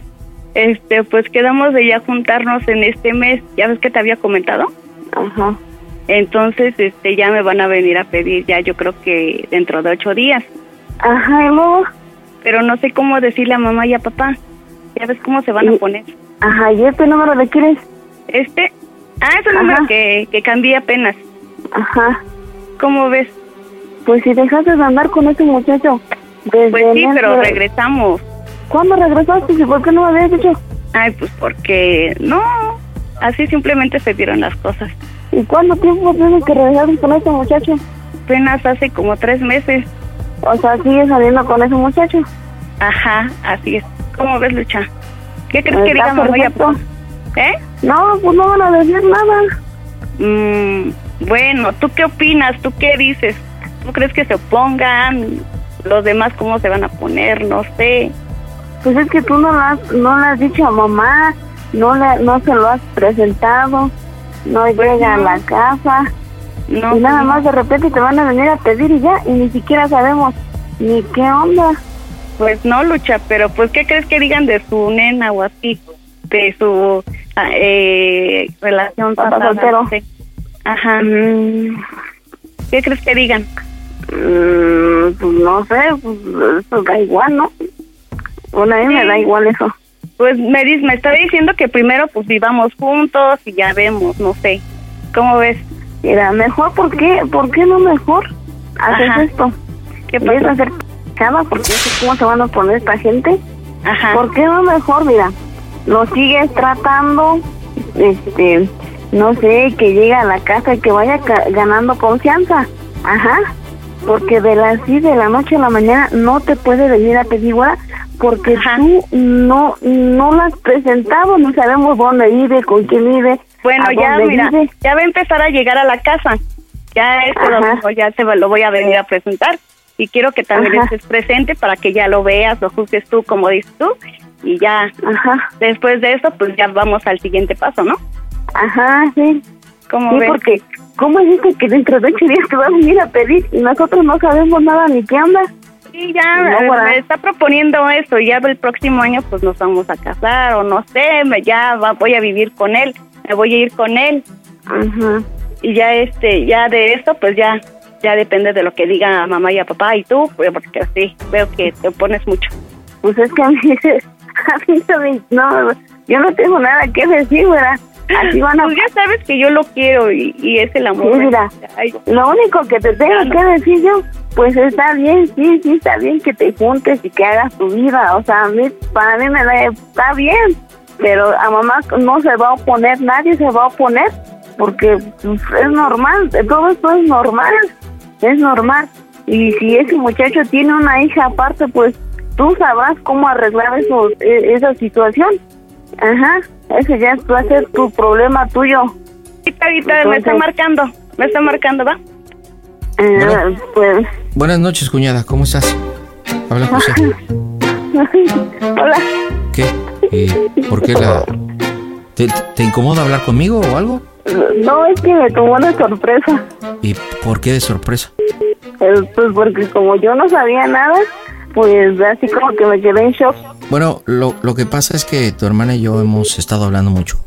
Este, pues quedamos de ya juntarnos en este mes. ¿Ya ves que te había comentado? Ajá. Entonces, este, ya me van a venir a pedir ya, yo creo que dentro de ocho días. Ajá, ¿y luego? Pero no sé cómo decirle a mamá y a papá. Ya ves cómo se van a poner. Ajá, ¿y este número de quién es? Este. Ah, es el número que, que cambié apenas. Ajá. ¿Cómo ves? Pues si dejaste de andar con ese muchacho. pues sí, pero regresamos. ¿Cuándo regresaste? ¿Y por qué no me habías dicho? Ay, pues porque no. Así simplemente se dieron las cosas. ¿Y cuánto tiempo tienes que regresar con ese muchacho? Apenas hace como tres meses. O sea, ¿sigues saliendo con ese muchacho? Ajá, así es. ¿Cómo ves, Lucha? ¿Qué crees que Está diga mamá y perfecto. papá? ¿Eh? No, pues no van a decir nada. Mm, bueno, ¿tú qué opinas? ¿Tú qué dices? ¿Tú crees que se opongan? ¿Los demás cómo se van a poner? No sé. Pues es que tú no lo has, no le has dicho a mamá, no le, no se lo has presentado, no llega a la casa. No, y nada pues más de repente te van a venir a pedir y ya, y ni siquiera sabemos ni qué onda. Pues no, Lucha, pero pues ¿qué crees que digan de su nena o así? De su eh, relación Papá pasada, soltero. Ajá. ¿Qué crees que digan? Mm, pues no sé, pues eso da igual, ¿no? Bueno, a mí me da igual eso. Pues me, me está diciendo que primero pues vivamos juntos y ya vemos, no sé. ¿Cómo ves? Mira, mejor, ¿por qué? ¿Por qué no mejor haces Ajá. esto? ¿Qué ¿Quieres pasó? hacer cada porque cómo se van a poner esta gente? Ajá. ¿Por qué no mejor, mira, lo sigues tratando, este, no sé, que llegue a la casa y que vaya ca- ganando confianza? Ajá. Porque de las sí de la noche a la mañana no te puede venir a pedir porque tú no no la has presentado, no sabemos dónde vive, con quién vive. Bueno, ya, mira, vive. ya va a empezar a llegar a la casa. Ya este domingo ya se va- lo voy a venir a presentar. Y quiero que también Ajá. estés presente para que ya lo veas, lo juzgues tú, como dices tú. Y ya, Ajá. después de eso, pues ya vamos al siguiente paso, ¿no? Ajá, sí. ¿Cómo sí, ves? porque ¿cómo es esto que dentro de ocho días te va a venir a pedir y nosotros no sabemos nada ni qué onda? Sí, ya No, eh, me está proponiendo eso. Ya el próximo año pues nos vamos a casar o no sé, me- ya va- voy a vivir con él, me voy a ir con él. Y ya este, ya de esto pues ya ya depende de lo que diga mamá y a papá y tú, pues, porque sí, veo que te opones mucho. Pues es que a mí, *laughs* a mí no, me- no, yo no tengo nada que decir, ¿verdad? Así van a... Pues ya sabes que yo lo quiero y, y es el amor. Sí, mira, lo único que te tengo que decir yo, pues está bien, sí, sí, está bien que te juntes y que hagas tu vida. O sea, a mí, para mí me da, está bien, pero a mamá no se va a oponer, nadie se va a oponer, porque pues, es normal, todo esto es normal, es normal. Y si ese muchacho tiene una hija aparte, pues tú sabrás cómo arreglar eso, e- esa situación. Ajá, ese ya va a ser tu problema tuyo. Ahorita, ahorita me está marcando, me está marcando, ¿va? Eh, pues Buenas noches, cuñada, ¿cómo estás? Habla José. *laughs* Hola. ¿Qué? Eh, ¿Por qué la... ¿Te, te incomoda hablar conmigo o algo? No, es que me tomó una sorpresa. ¿Y por qué de sorpresa? Eh, Pues porque como yo no sabía nada, pues así como que me quedé en shock. Bueno, lo, lo que pasa es que tu hermana y yo hemos estado hablando mucho.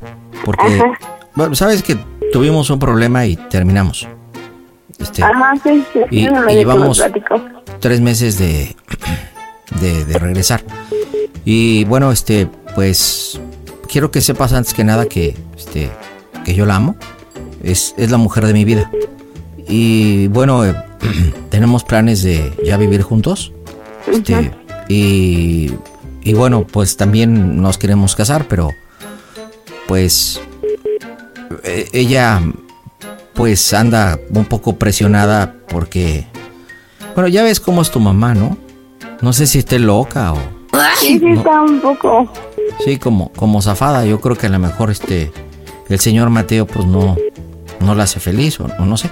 Porque, Ajá. bueno, sabes que tuvimos un problema y terminamos. Este, Ajá, sí, sí. y- sí, llevamos- tres meses de, *clears throat* de, de regresar. Y bueno, este, pues quiero que sepas antes que nada que, este, que yo la amo. Es, es la mujer de mi vida. Y bueno, eh, *clears throat* tenemos planes de ya vivir juntos. Este, y, y bueno, pues también nos queremos casar, pero pues eh, ella pues anda un poco presionada porque bueno, ya ves cómo es tu mamá, ¿no? No sé si esté loca o Sí, sí, No. está un poco. sí como como zafada. Yo creo que a lo mejor este el señor Mateo pues no no la hace feliz o, o no sé.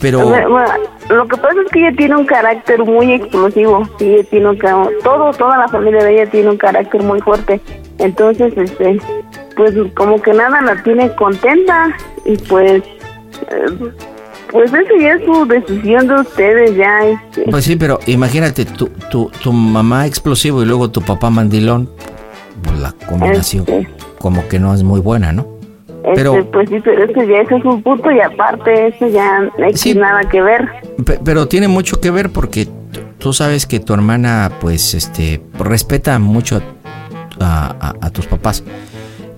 Pero Bueno, lo que pasa es que ella tiene un carácter muy explosivo. Sí, ella tiene un todo, toda la familia de ella tiene un carácter muy fuerte. Entonces, este, pues como que nada la tiene contenta y pues, eh, pues eso ya es su decisión de ustedes ya. Este. pues sí, pero imagínate tu, tu, tu mamá explosivo y luego tu papá mandilón, pues la combinación como que no es muy buena, ¿no? Pero Este, pues sí, pero eso ya eso es un punto y aparte eso ya no hay nada que ver. Pe- Pero tiene mucho que ver porque tú sabes que tu hermana, pues, este, respeta mucho a, a- a tus papás.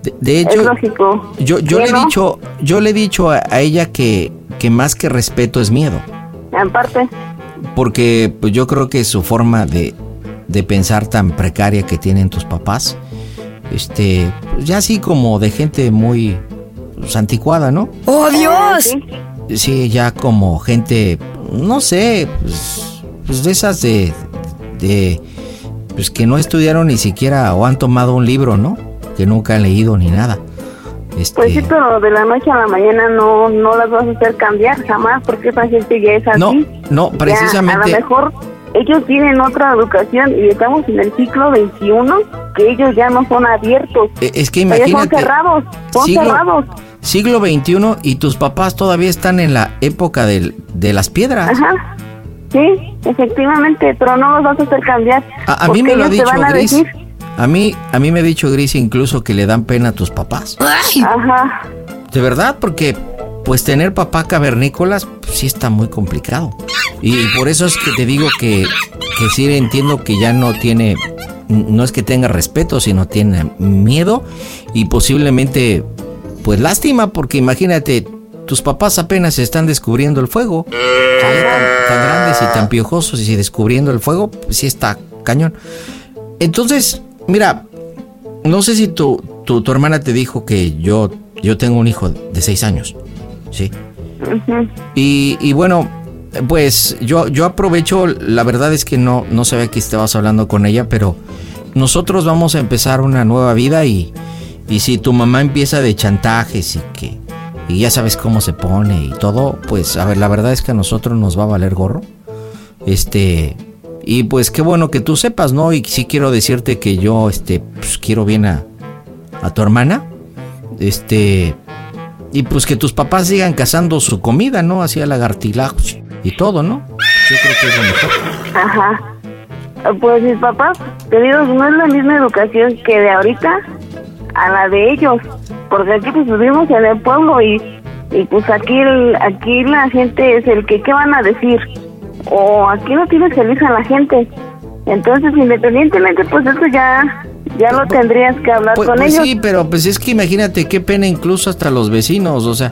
De, de hecho, es lógico. yo, yo ¿Sí, le he no? dicho, yo le he dicho a, a ella que, que más que respeto es miedo, Aparte, porque pues yo creo que su forma de, de pensar tan precaria que tienen tus papás, este, pues, ya así como de gente muy pues, anticuada, ¿no? ¡Oh, Dios! Sí, ya como gente, no sé, pues, pues de esas de, de, pues que no estudiaron ni siquiera o han tomado un libro, ¿no? Que nunca han leído ni nada. Este, pues sí, pero de la noche a la mañana no no las vas a hacer cambiar jamás porque esa gente ya es así. No, no, Ya, precisamente- a lo mejor ellos tienen otra educación y estamos en el siglo XXI que ellos ya no son abiertos. e- es que Ellos son imagínate, cerrados, son siglo- cerrados. siglo XXI y tus papás todavía están en la época del- de las piedras. Ajá. Sí, efectivamente, pero no los vas a hacer cambiar. A, a mí me lo ha dicho van a Gris. decir, A mí, a mí me ha dicho Gris incluso que le dan pena a tus papás. Ajá. De verdad, porque pues tener papá cavernícolas pues, sí está muy complicado. Y por eso es que te digo que, que sí entiendo que ya no tiene, no es que tenga respeto, sino tiene miedo y posiblemente pues lástima, porque imagínate, tus papás apenas están descubriendo el fuego. Tan, tan grandes y tan piojosos y descubriendo el fuego, pues sí está cañón. Entonces, mira, no sé si tu, tu, tu hermana te dijo que yo, yo tengo un hijo de seis años, ¿sí? Y, y bueno, pues yo, yo aprovecho, la verdad es que no, no sabía que estabas hablando con ella, pero nosotros vamos a empezar una nueva vida y, y si tu mamá empieza de chantajes y que y ya sabes cómo se pone y todo, pues a ver, la verdad es que a nosotros nos va a valer gorro. Este, y pues qué bueno que tú sepas, ¿no? Y sí quiero decirte que yo, este, pues quiero bien a, a tu hermana. Este, y pues que tus papás sigan cazando su comida, ¿no? Hacía lagartilajos y todo, ¿no? Yo creo que es lo mejor. Ajá. Pues mis papás, queridos, no es la misma educación que de ahorita a la de ellos, porque aquí pues vivimos en el pueblo y, y pues aquí el- aquí la gente es el que qué van a decir o aquí no tienes feliz a la gente. Entonces, independientemente, pues eso ya ya lo tendrías que hablar Pues, con pues ellos. sí, pero pues es que imagínate qué pena incluso hasta los vecinos, o sea,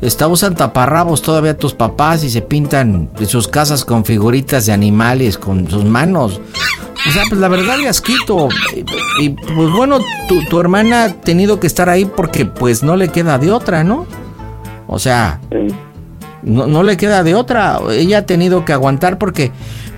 está usan taparrabos todavía tus papás y se pintan sus casas con figuritas de animales con sus manos. O sea, pues la verdad le asquito. Y, y, pues bueno, tu, tu hermana ha tenido que estar ahí porque pues no le queda de otra, ¿no? O sea, no, no le queda de otra. Ella ha tenido que aguantar porque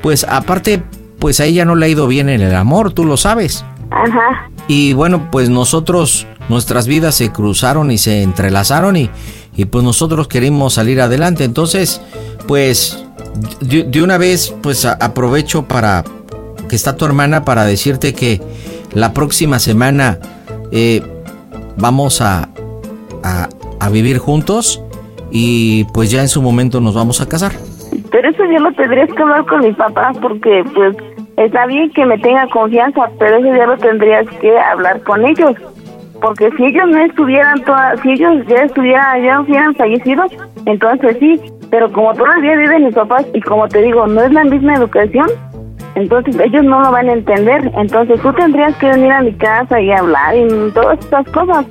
pues aparte pues a ella no le ha ido bien en el amor, tú lo sabes. Ajá. Y bueno, pues nosotros, nuestras vidas se cruzaron y se entrelazaron y, y pues nosotros queremos salir adelante. Entonces, pues de, de una vez, pues a- aprovecho para que está tu hermana para decirte que la próxima semana eh, vamos a, a, a vivir juntos y pues ya en su momento nos vamos a casar. Pero eso ya lo tendrías que hablar con mis papás porque pues está bien que me tenga confianza, pero eso ya lo tendrías que hablar con ellos. Porque si ellos no estuvieran toda, si ellos ya estuvieran, ya hubieran fallecido, entonces sí. Pero como todavía viven mis papás y como te digo, no es la misma educación, entonces ellos no lo van a entender. Entonces tú tendrías que venir a mi casa y hablar y todas estas cosas.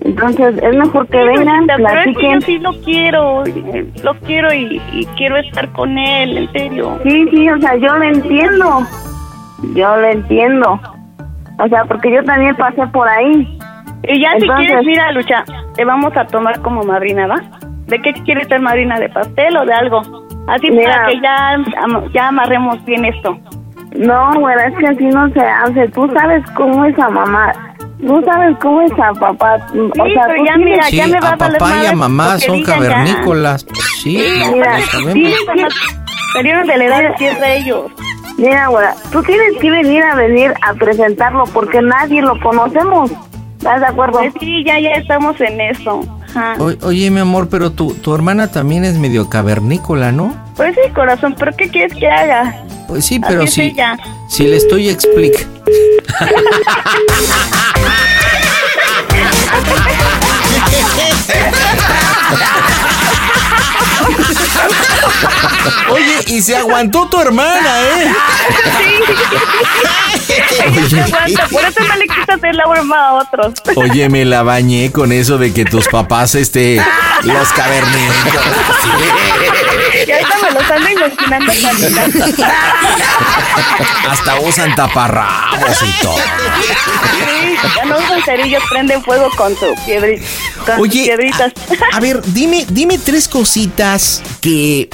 Entonces es mejor que vengan, Pero es que platiquen. yo sí lo quiero, eh, lo quiero y, y quiero estar con él, en serio. Sí, sí, o sea, yo lo entiendo. Yo lo entiendo. O sea, porque yo también pasé por ahí. Y ya si Entonces- quieres, mira, Lucha, te vamos a tomar como madrina, ¿va? ¿De qué quieres ser madrina? ¿De pastel o de algo? Así Mira. para que ya, ya amarremos bien esto. No, güera, es que así no se hace. Tú sabes cómo es a mamá. Tú sabes cómo es a papá. o sea, pero ya mira, Sí, ya me va a a valer papá y a mamá son cavernícolas. Sí, Mira, sí, Salieron de la edad de siete de ellos. Mira, güera, tú tienes que venir a venir a presentarlo porque nadie lo conocemos. ¿Estás de acuerdo? Pues sí, ya, ya estamos en eso. Ajá. O- Oye, mi amor, pero tu, tu hermana también es medio cavernícola, ¿no? Pues sí, corazón, pero ¿qué quieres que haga? Pues sí, pero Así si, ella. si le estoy explicando. *laughs* *laughs* Oye, y se aguantó tu hermana, ¿eh? Se aguanta, por eso no le quitas el la broma a otros. Oye, me la bañé con eso de que tus papás, este, los cavernícolas. Y ahorita me los ando imaginando. Hasta usan taparrabos y todo. Sí, ya no usan cerillos, prenden fuego con su piedri con sus Oye, piedritas. A ver, dime, dime tres cositas que.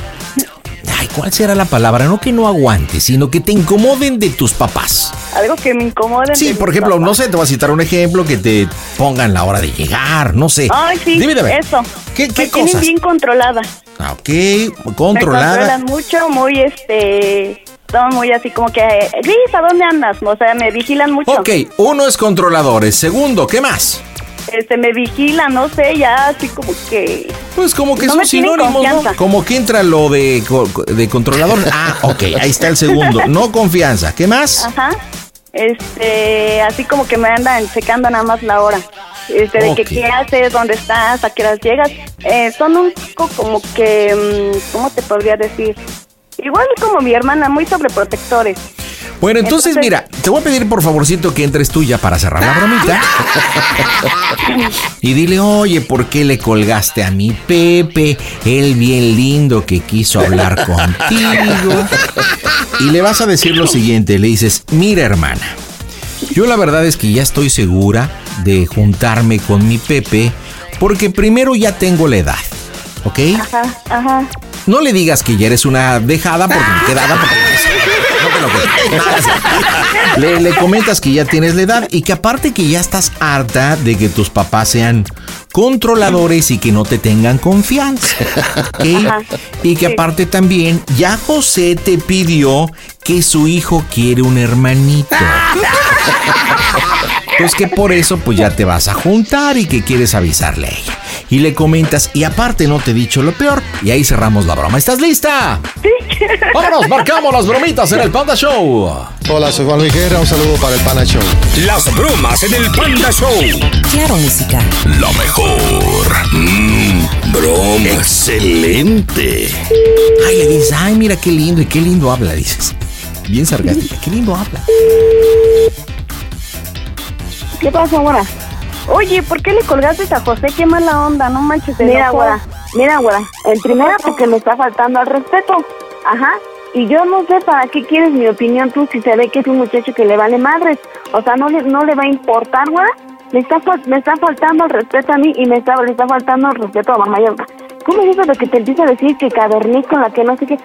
Ay, ¿cuál será la palabra? No que no aguantes, sino que te incomoden de tus papás. Algo que me incomode. Sí, por ejemplo, no sé, te voy a citar un ejemplo que te pongan la hora de llegar, no sé. Ay, sí, Dime eso. ¿Qué, qué me tienen cosas? bien controlada. Ah, ok, Me controlada. controlan mucho, muy este. Son muy así como que. Gris, ¿a dónde andas? O sea, me vigilan mucho. Ok, uno es controladores. Segundo, ¿qué más? Este, me vigilan, no sé, ya así como que. Pues como que No son sinónimos, ¿no? Como que entra lo de, co- de controlador. *laughs* Ah, ok, ahí está el segundo. No confianza. ¿Qué más? Ajá. Este, así como que me andan checando nada más la hora. Este, de que qué haces, dónde estás, a qué horas llegas. Eh, son un poco como que, mm, ¿cómo te podría decir? Igual como mi hermana, muy sobreprotectores. Bueno, entonces, Entonces- mira, te voy a pedir por favorcito que entres tú ya para cerrar la bromita. Y dile, oye, ¿por qué le colgaste a mi Pepe? Él bien lindo que quiso hablar contigo. Y le vas a decir lo siguiente, le dices, mira hermana, yo la verdad es que ya estoy segura de juntarme con mi Pepe porque primero ya tengo la edad, ¿ok? Ajá, ajá. No le digas que ya eres una dejada porque quedada porque *laughs* no te lo creo. Nada, sí. *laughs* le, le comentas que ya tienes la edad y que aparte que ya estás harta de que tus papás sean controladores y que no te tengan confianza. Y que aparte también ya José te pidió que su hijo quiere un hermanito. *laughs* Pues que por eso pues ya te vas a juntar y que quieres avisarle a ella. Y le comentas, y aparte no te he dicho lo peor. Y ahí cerramos la broma. ¿Estás lista? Sí. Vámonos, marcamos las bromitas en el Panda Show. Hola, soy Juan Luis Guerra, un saludo para el Pana Show. Las bromas en el Panda Show. Claro, música. Lo mejor. Mmm, broma. Excelente. Ay, le dices, ay, mira qué lindo y qué lindo habla, dices. Bien sarcástica, qué lindo habla. ¿Qué pasa, güera? Oye, ¿por qué le colgaste a José? Qué mala onda, no manches. Mira, güera, mira, güera. En primera, porque me está faltando al respeto. Ajá. Y yo no sé para qué quieres mi opinión tú si se ve que es un muchacho que le vale madres. O sea, no le, no le va a importar, güera. Me está, me está faltando el respeto a mí y me está, le está faltando el respeto a mamá y a. ¿Cómo es eso de que te empieza a decir que cavernícola, que no sé qué?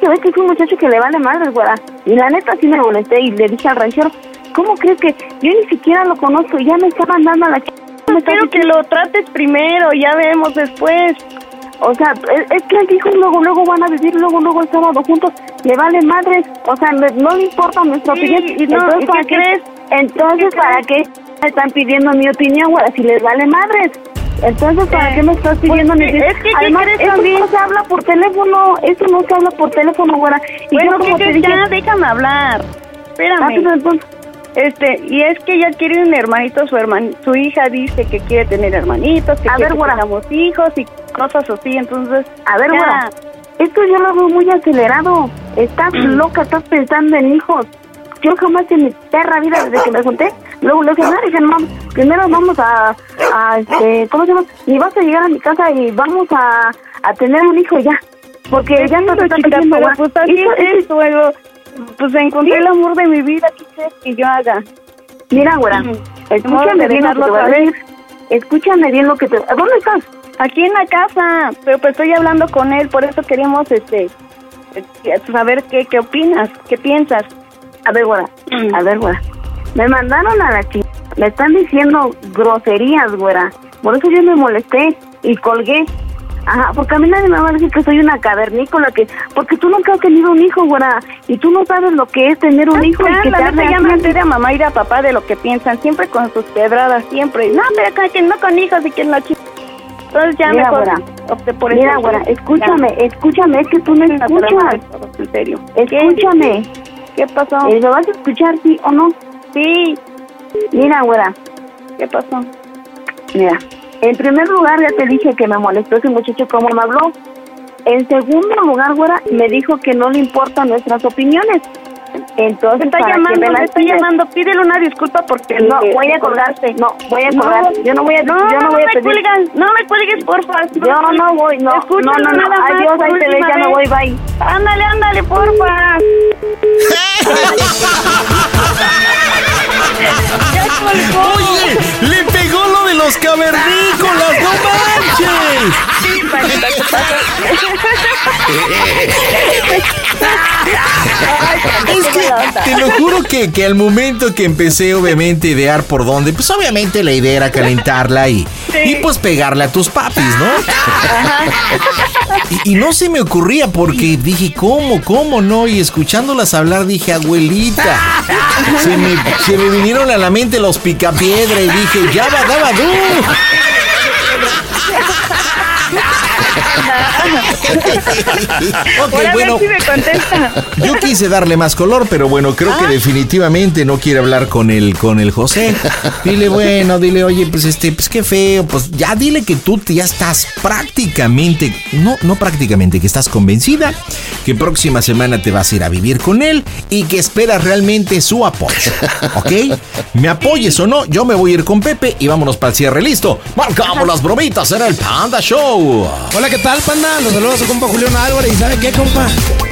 Se ve que es un muchacho que le vale madres, güera. Y la neta sí me molesté y le dije al ranchero, ¿cómo crees que yo ni siquiera lo conozco y ya me está mandando a la Quiero que lo trates primero, ya vemos después. O sea, es, que él dijo luego, luego van a vivir luego, luego el sábado juntos. Le vale madres. O sea, le- no le importa nuestra Sí, opinión. y no, Entonces, ¿y ¿para qué qué? crees? Entonces, ¿Qué ¿para qué están pidiendo mi opinión, güey? Si les vale madres. Entonces, ¿para Eh, qué me estás pidiendo pues, mi opinión? es que, ¿qué Además, eso también? no se habla por teléfono. Eso no se habla por teléfono, güey. Y bueno, yo, ¿qué como te crees? dije... Ya, déjame hablar. Espérame. Entonces. Este, y es que ella quiere un hermanito, su herman, su hija dice que quiere tener hermanitos, que A quiere ver, que tengamos hijos y cosas así, entonces, A ver, güera, esto yo lo veo muy acelerado. Estás *clears throat* loca, estás pensando en hijos. Yo jamás en mi perra vida, desde que me junté, luego le dije, no, dije, no, primero vamos a, a, este, ¿cómo se llama? Y vas a llegar a mi casa y vamos a, a tener un hijo ya. Porque ya no te está chica, pero pues así es pues encontré ¿Sí? el amor de mi vida, ¿qué quieres que yo haga? Mira, güera, Mm. escúchame bien lo que te voy a otra vez. decir. Escúchame bien lo que te... ¿Dónde estás? Aquí en la casa, pero pues estoy hablando con él, por eso queríamos, este, saber qué, qué opinas, qué piensas. A ver, güera, a ver, güera. Me mandaron a la chica. Me están diciendo groserías, güera. Por eso yo me molesté y colgué. Ajá, porque a mí nadie me va a decir que soy una cavernícola, que porque tú nunca has tenido un hijo, güera, y tú no sabes lo que es tener un hijo y Ya, que la te neta ya me a mamá y a papá de lo que piensan, siempre con sus pedradas, siempre. No, pero acá que no con hijos y que no chi- Entonces ya Mira, mejor opté por Mira, eso. güera, escúchame, escúchame, es que tú me Ya. No, escuchas. es en serio. Escúchame. ¿Qué pasó? Eh, ¿Lo vas a escuchar, sí o no? Sí. Mira, güera, ¿Qué pasó? Mira, en primer lugar ya te dije que me molestó ese muchacho como me habló. En segundo lugar, güera, me dijo que no le importan nuestras opiniones. Entonces, Me está ¿para qué llamando, me me está llamando, pídele una disculpa porque... No, voy a colgarte, no, voy a colgar. yo no voy a, no, yo no voy a me pedir. cuelgas, no me cuelgues, porfa. Yo no voy, no, no, no, no, adiós, ahí te ves, última ya me voy, bye. Ándale, ándale, porfa. *laughs* Oye, le pegó lo de los cavernícolas, no manches. Sí, Panita, ¿qué pasa? Es que te lo juro que, que al momento que empecé obviamente a idear por dónde, pues obviamente la idea era calentarla y, y pues pegarle a tus papis, ¿no? Y, y no se me ocurría porque dije, ¿cómo? ¿Cómo no? Y escuchándolas hablar dije, abuelita. Se me, se me vinieron a la mente los picapiedra y dije, ya va, daba, *laughs* *laughs* Ok, Ahora a ver bueno. si me contesta. Yo quise darle más color, pero bueno, creo que definitivamente no quiere hablar con el, con el José. Dile, bueno, dile, oye, pues este, pues qué feo, pues ya dile que tú ya estás prácticamente, no, no prácticamente, que estás convencida que próxima semana te vas a ir a vivir con él y que esperas realmente su apoyo. ¿Ok? Me apoyes o no, yo me voy a ir con Pepe y vámonos para el cierre. Listo. Marcamos las bromitas en el Panda Show. Hola, ¿qué tal, panda? Los saludos a su compa Julián Álvarez. ¿Y sabe qué, compa?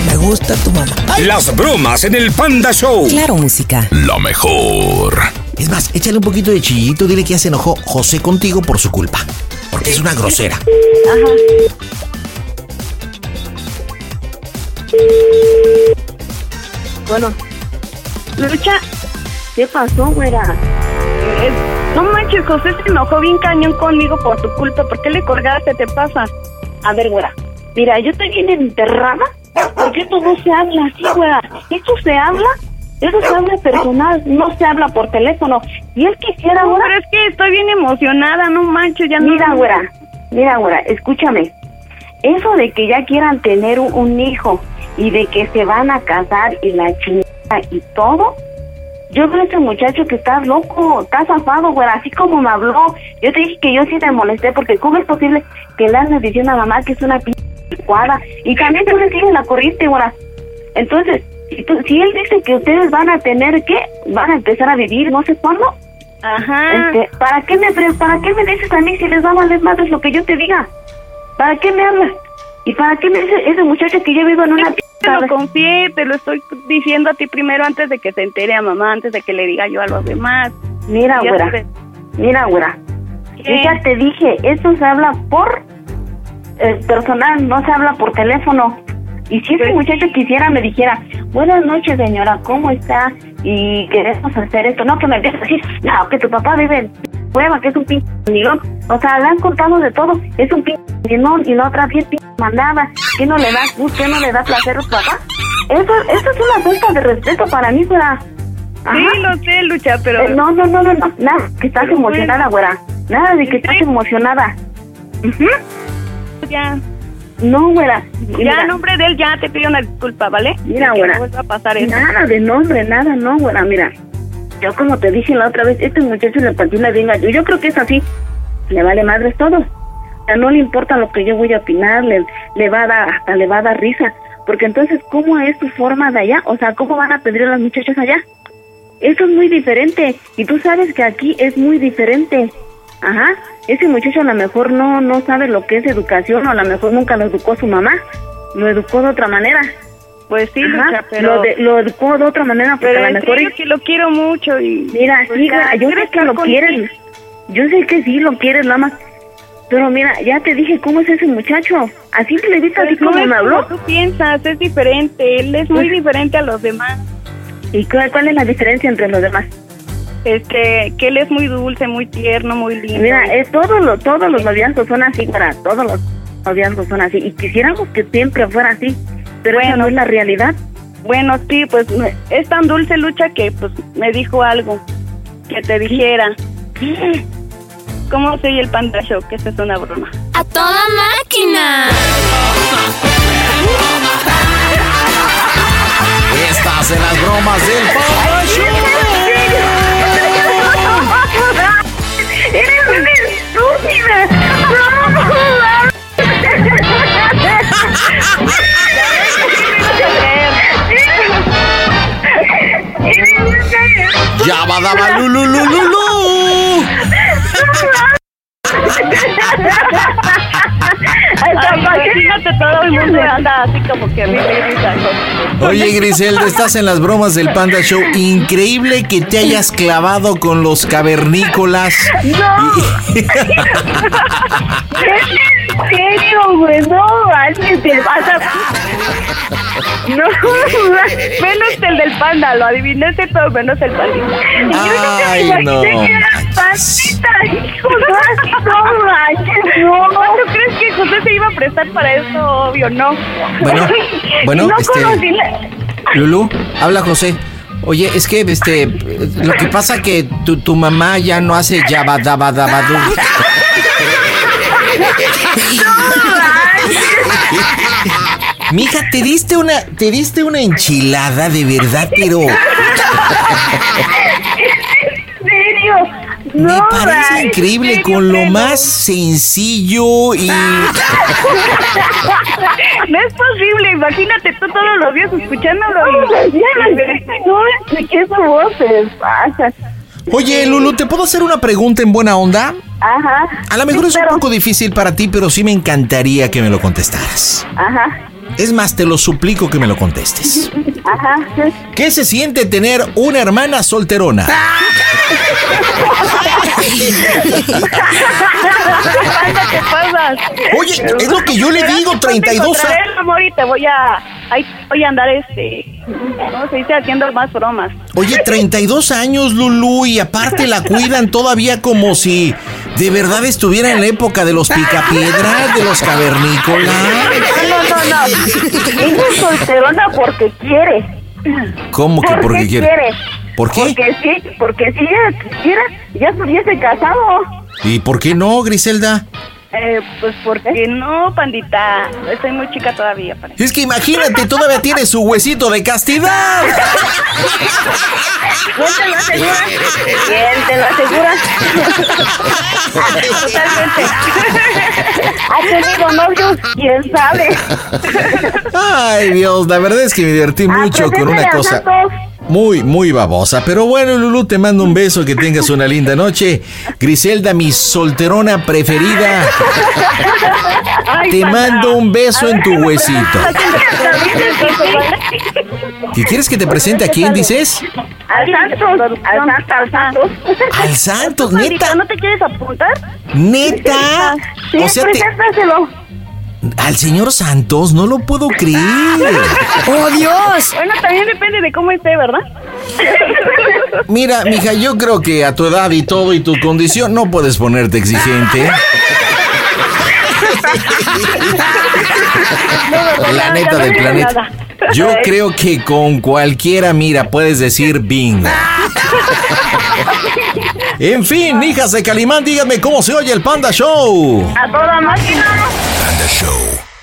Me gusta tu mamá. Las bromas en el Panda Show. Claro, música. Lo mejor. Es más, échale un poquito de chillito, dile que ya se enojó José contigo por su culpa. Porque es una grosera. Bueno. Lucha, ¿qué pasó, güera? Eh, no manches, José se enojó bien cañón conmigo por tu culpa. ¿Por qué le colgaste? ¿Te pasa? A ver, güera, mira, yo estoy bien enterrada. ¿Por qué esto no se habla así, güera? Esto se habla, eso se habla personal, no se habla por teléfono. Y él quisiera, No, güera. pero es que estoy bien emocionada, no manches, ya no... Mira, güera, mira, güera, escúchame. Eso de que ya quieran tener un, un hijo y de que se van a casar y la chingada y todo. Yo creo ese muchacho que está loco, está zafado, güey, así como me habló. Yo te dije que yo sí me molesté porque cómo es posible que le andes diciendo a mamá que es una p cuadra y también tú le sigues la corriente, güey. Entonces, si, tú- si él dice que ustedes van a tener que, van a empezar a vivir no sé cuándo, Ajá. este, ¿para qué me pre- para qué me dices a mí si les va a valer más lo que yo te diga? ¿Para qué me hablas? ¿Y para qué me dice ese muchacho que yo vivo en una p Te lo confié, te lo estoy diciendo a ti primero antes de que se entere a mamá, antes de que le diga yo a los demás. Mira, güera. te- Mira, güera. Yo ya te dije, eso se habla por eh, personal, no se habla por teléfono. Y si ese muchacho quisiera, me dijera, buenas noches, señora, ¿cómo está? Y queremos hacer esto. No, que me empieces a decir, no, que tu papá vive en prueba, que es un pinche nilón. O sea, le han contado de todo. Es un pinche nilón y la otra bien pinche mandada. ¿Qué no le da gusto? ¿Qué no le da placer a tu papá? Eso, eso es una falta de respeto para mí, güera. Sí, lo sé, Lucha, pero... Eh, no, no, no, no, no, nada, que estás emocionada, güera. Nada de que estás emocionada. Ya. No, güera. Ya, Mira, nombre de él, ya te pido una disculpa, ¿vale? Mira, güera. no vuelva a pasar eso. Nada de nombre, nada, no, güera, mira. Yo como te dije la otra vez, este muchacho le patina bien. Yo creo que es así. Le vale madres todo. O sea, no le importa lo que yo voy a opinar, le, le va a dar, hasta le va a dar risa. Porque entonces, ¿cómo es su forma de allá? O sea, ¿cómo van a pedir a las muchachas allá? Eso es muy diferente. Y tú sabes que aquí es muy diferente. Ajá. Ese muchacho a lo mejor no, no sabe lo que es educación o a lo mejor nunca lo educó su mamá. Lo educó de otra manera. Pues sí, Ajá, Lucha, pero... Lo, de- lo educó de otra manera porque Pero a lo mejor... serio que lo quiero mucho y... Mira, pues, yo sé que lo quieres. Yo sé que sí lo quieres, nada más. Pero mira, ya te dije cómo es ese muchacho. A simple vista, así Pues no como es me habló. como tú piensas, es diferente. Él es muy Pues- diferente a los demás. ¿Y cuál, cuál es la diferencia entre los demás? Este, que él es muy dulce, muy tierno, muy lindo. Mira, eh, todos los todos los noviazgos son así, güera. Todos los noviazgos son así. Y quisiéramos que siempre fuera así. Pero esa no es la realidad. Bueno, sí, pues es tan dulce lucha que pues me dijo algo que te dijera. *laughs* ¿Cómo soy el Panda Show? Que esta es una broma. ¡A toda máquina! Estás en las bromas del Panda Daba lu, lu, lu, lu, lu. Ay, imagínate todo el mundo anda así como que. Oye, Griselda, estás en las bromas del Panda Show. Increíble que te hayas clavado con los cavernícolas. ¿Qué serio, güey? No, te vas a... *laughs* No, *laughs* menos el del panda, lo adivinaste todo menos el pandita. Ay, no. ¡Pandita, hijo! ¡No, manches, no! ¿Tú crees que José se iba a prestar para eso? Obvio, no. Bueno, *laughs* bueno, no este- conocí la- Lulú, habla José. Oye, es que este lo que pasa que tu, tu mamá ya no hace yabadabadabadu. Mija, te diste una te diste una enchilada de verdad, pero *laughs* ¿En serio? me No, parece Ray, increíble ¿en serio, con lo pero- más sencillo y *laughs* No es posible, imagínate tú todos los días escuchándolo. y- No, es que su voz se pasa. Oye, Lulu, ¿te puedo hacer una pregunta en buena onda? Ajá. A lo mejor es un poco difícil para ti, pero sí me encantaría que me lo contestaras. Ajá. Es más, te lo suplico que me lo contestes. Ajá. ¿Qué se siente tener una hermana solterona? *laughs* ¿qué *laughs* pasa? Oye, es lo que yo le digo, 32 Te encontraré, amor, y te voy a... Ahí voy a andar, este... ¿Cómo se dice? Haciendo más bromas. Oye, 32 años, Lulu, y aparte la cuidan todavía como si de verdad estuviera en la época de los picapiedras, de los cavernícolas. *laughs* No, no, no. Ella es solterona porque quiere. ¿Cómo que por qué quiere? ¿Por qué? Porque sí, porque si ella quisiera, ya estuviese casado. ¿Y por qué no, Griselda? Eh, pues porque no, pandita. Estoy muy chica todavía. Para... Es que imagínate, todavía tiene su huesito de castidad. *laughs* ¿Quién te lo asegura? ¿Quién te lo asegura? *laughs* Totalmente. ¿Ha tenido novios? ¿Quién sabe? Ay, Dios, la verdad es que me divertí mucho con una cosa Santos. Muy, muy babosa. Pero bueno, Lulu, te mando un beso, que tengas una linda noche. Griselda, mi solterona preferida, Ay, te mando un beso en tu ¿qué me huesito. ¿Qué quieres que te presente a quién dices? Al Santos, al Santos, al Santos. Al Santos, neta. ¿No te quieres apuntar? ¿Neta? Sí, O sea, te- preséntaselo. Al señor Santos, no lo puedo creer. ¡Oh, Dios! Bueno, también depende de cómo esté, ¿verdad? Mira, mija, yo creo que a tu edad y todo y tu condición no puedes ponerte exigente. La neta del planeta. Yo *laughs* creo que con cualquiera, mira, puedes decir bingo. En fin, hijas de Calimán, díganme cómo se oye el Panda Show. A toda máquina. Panda Show.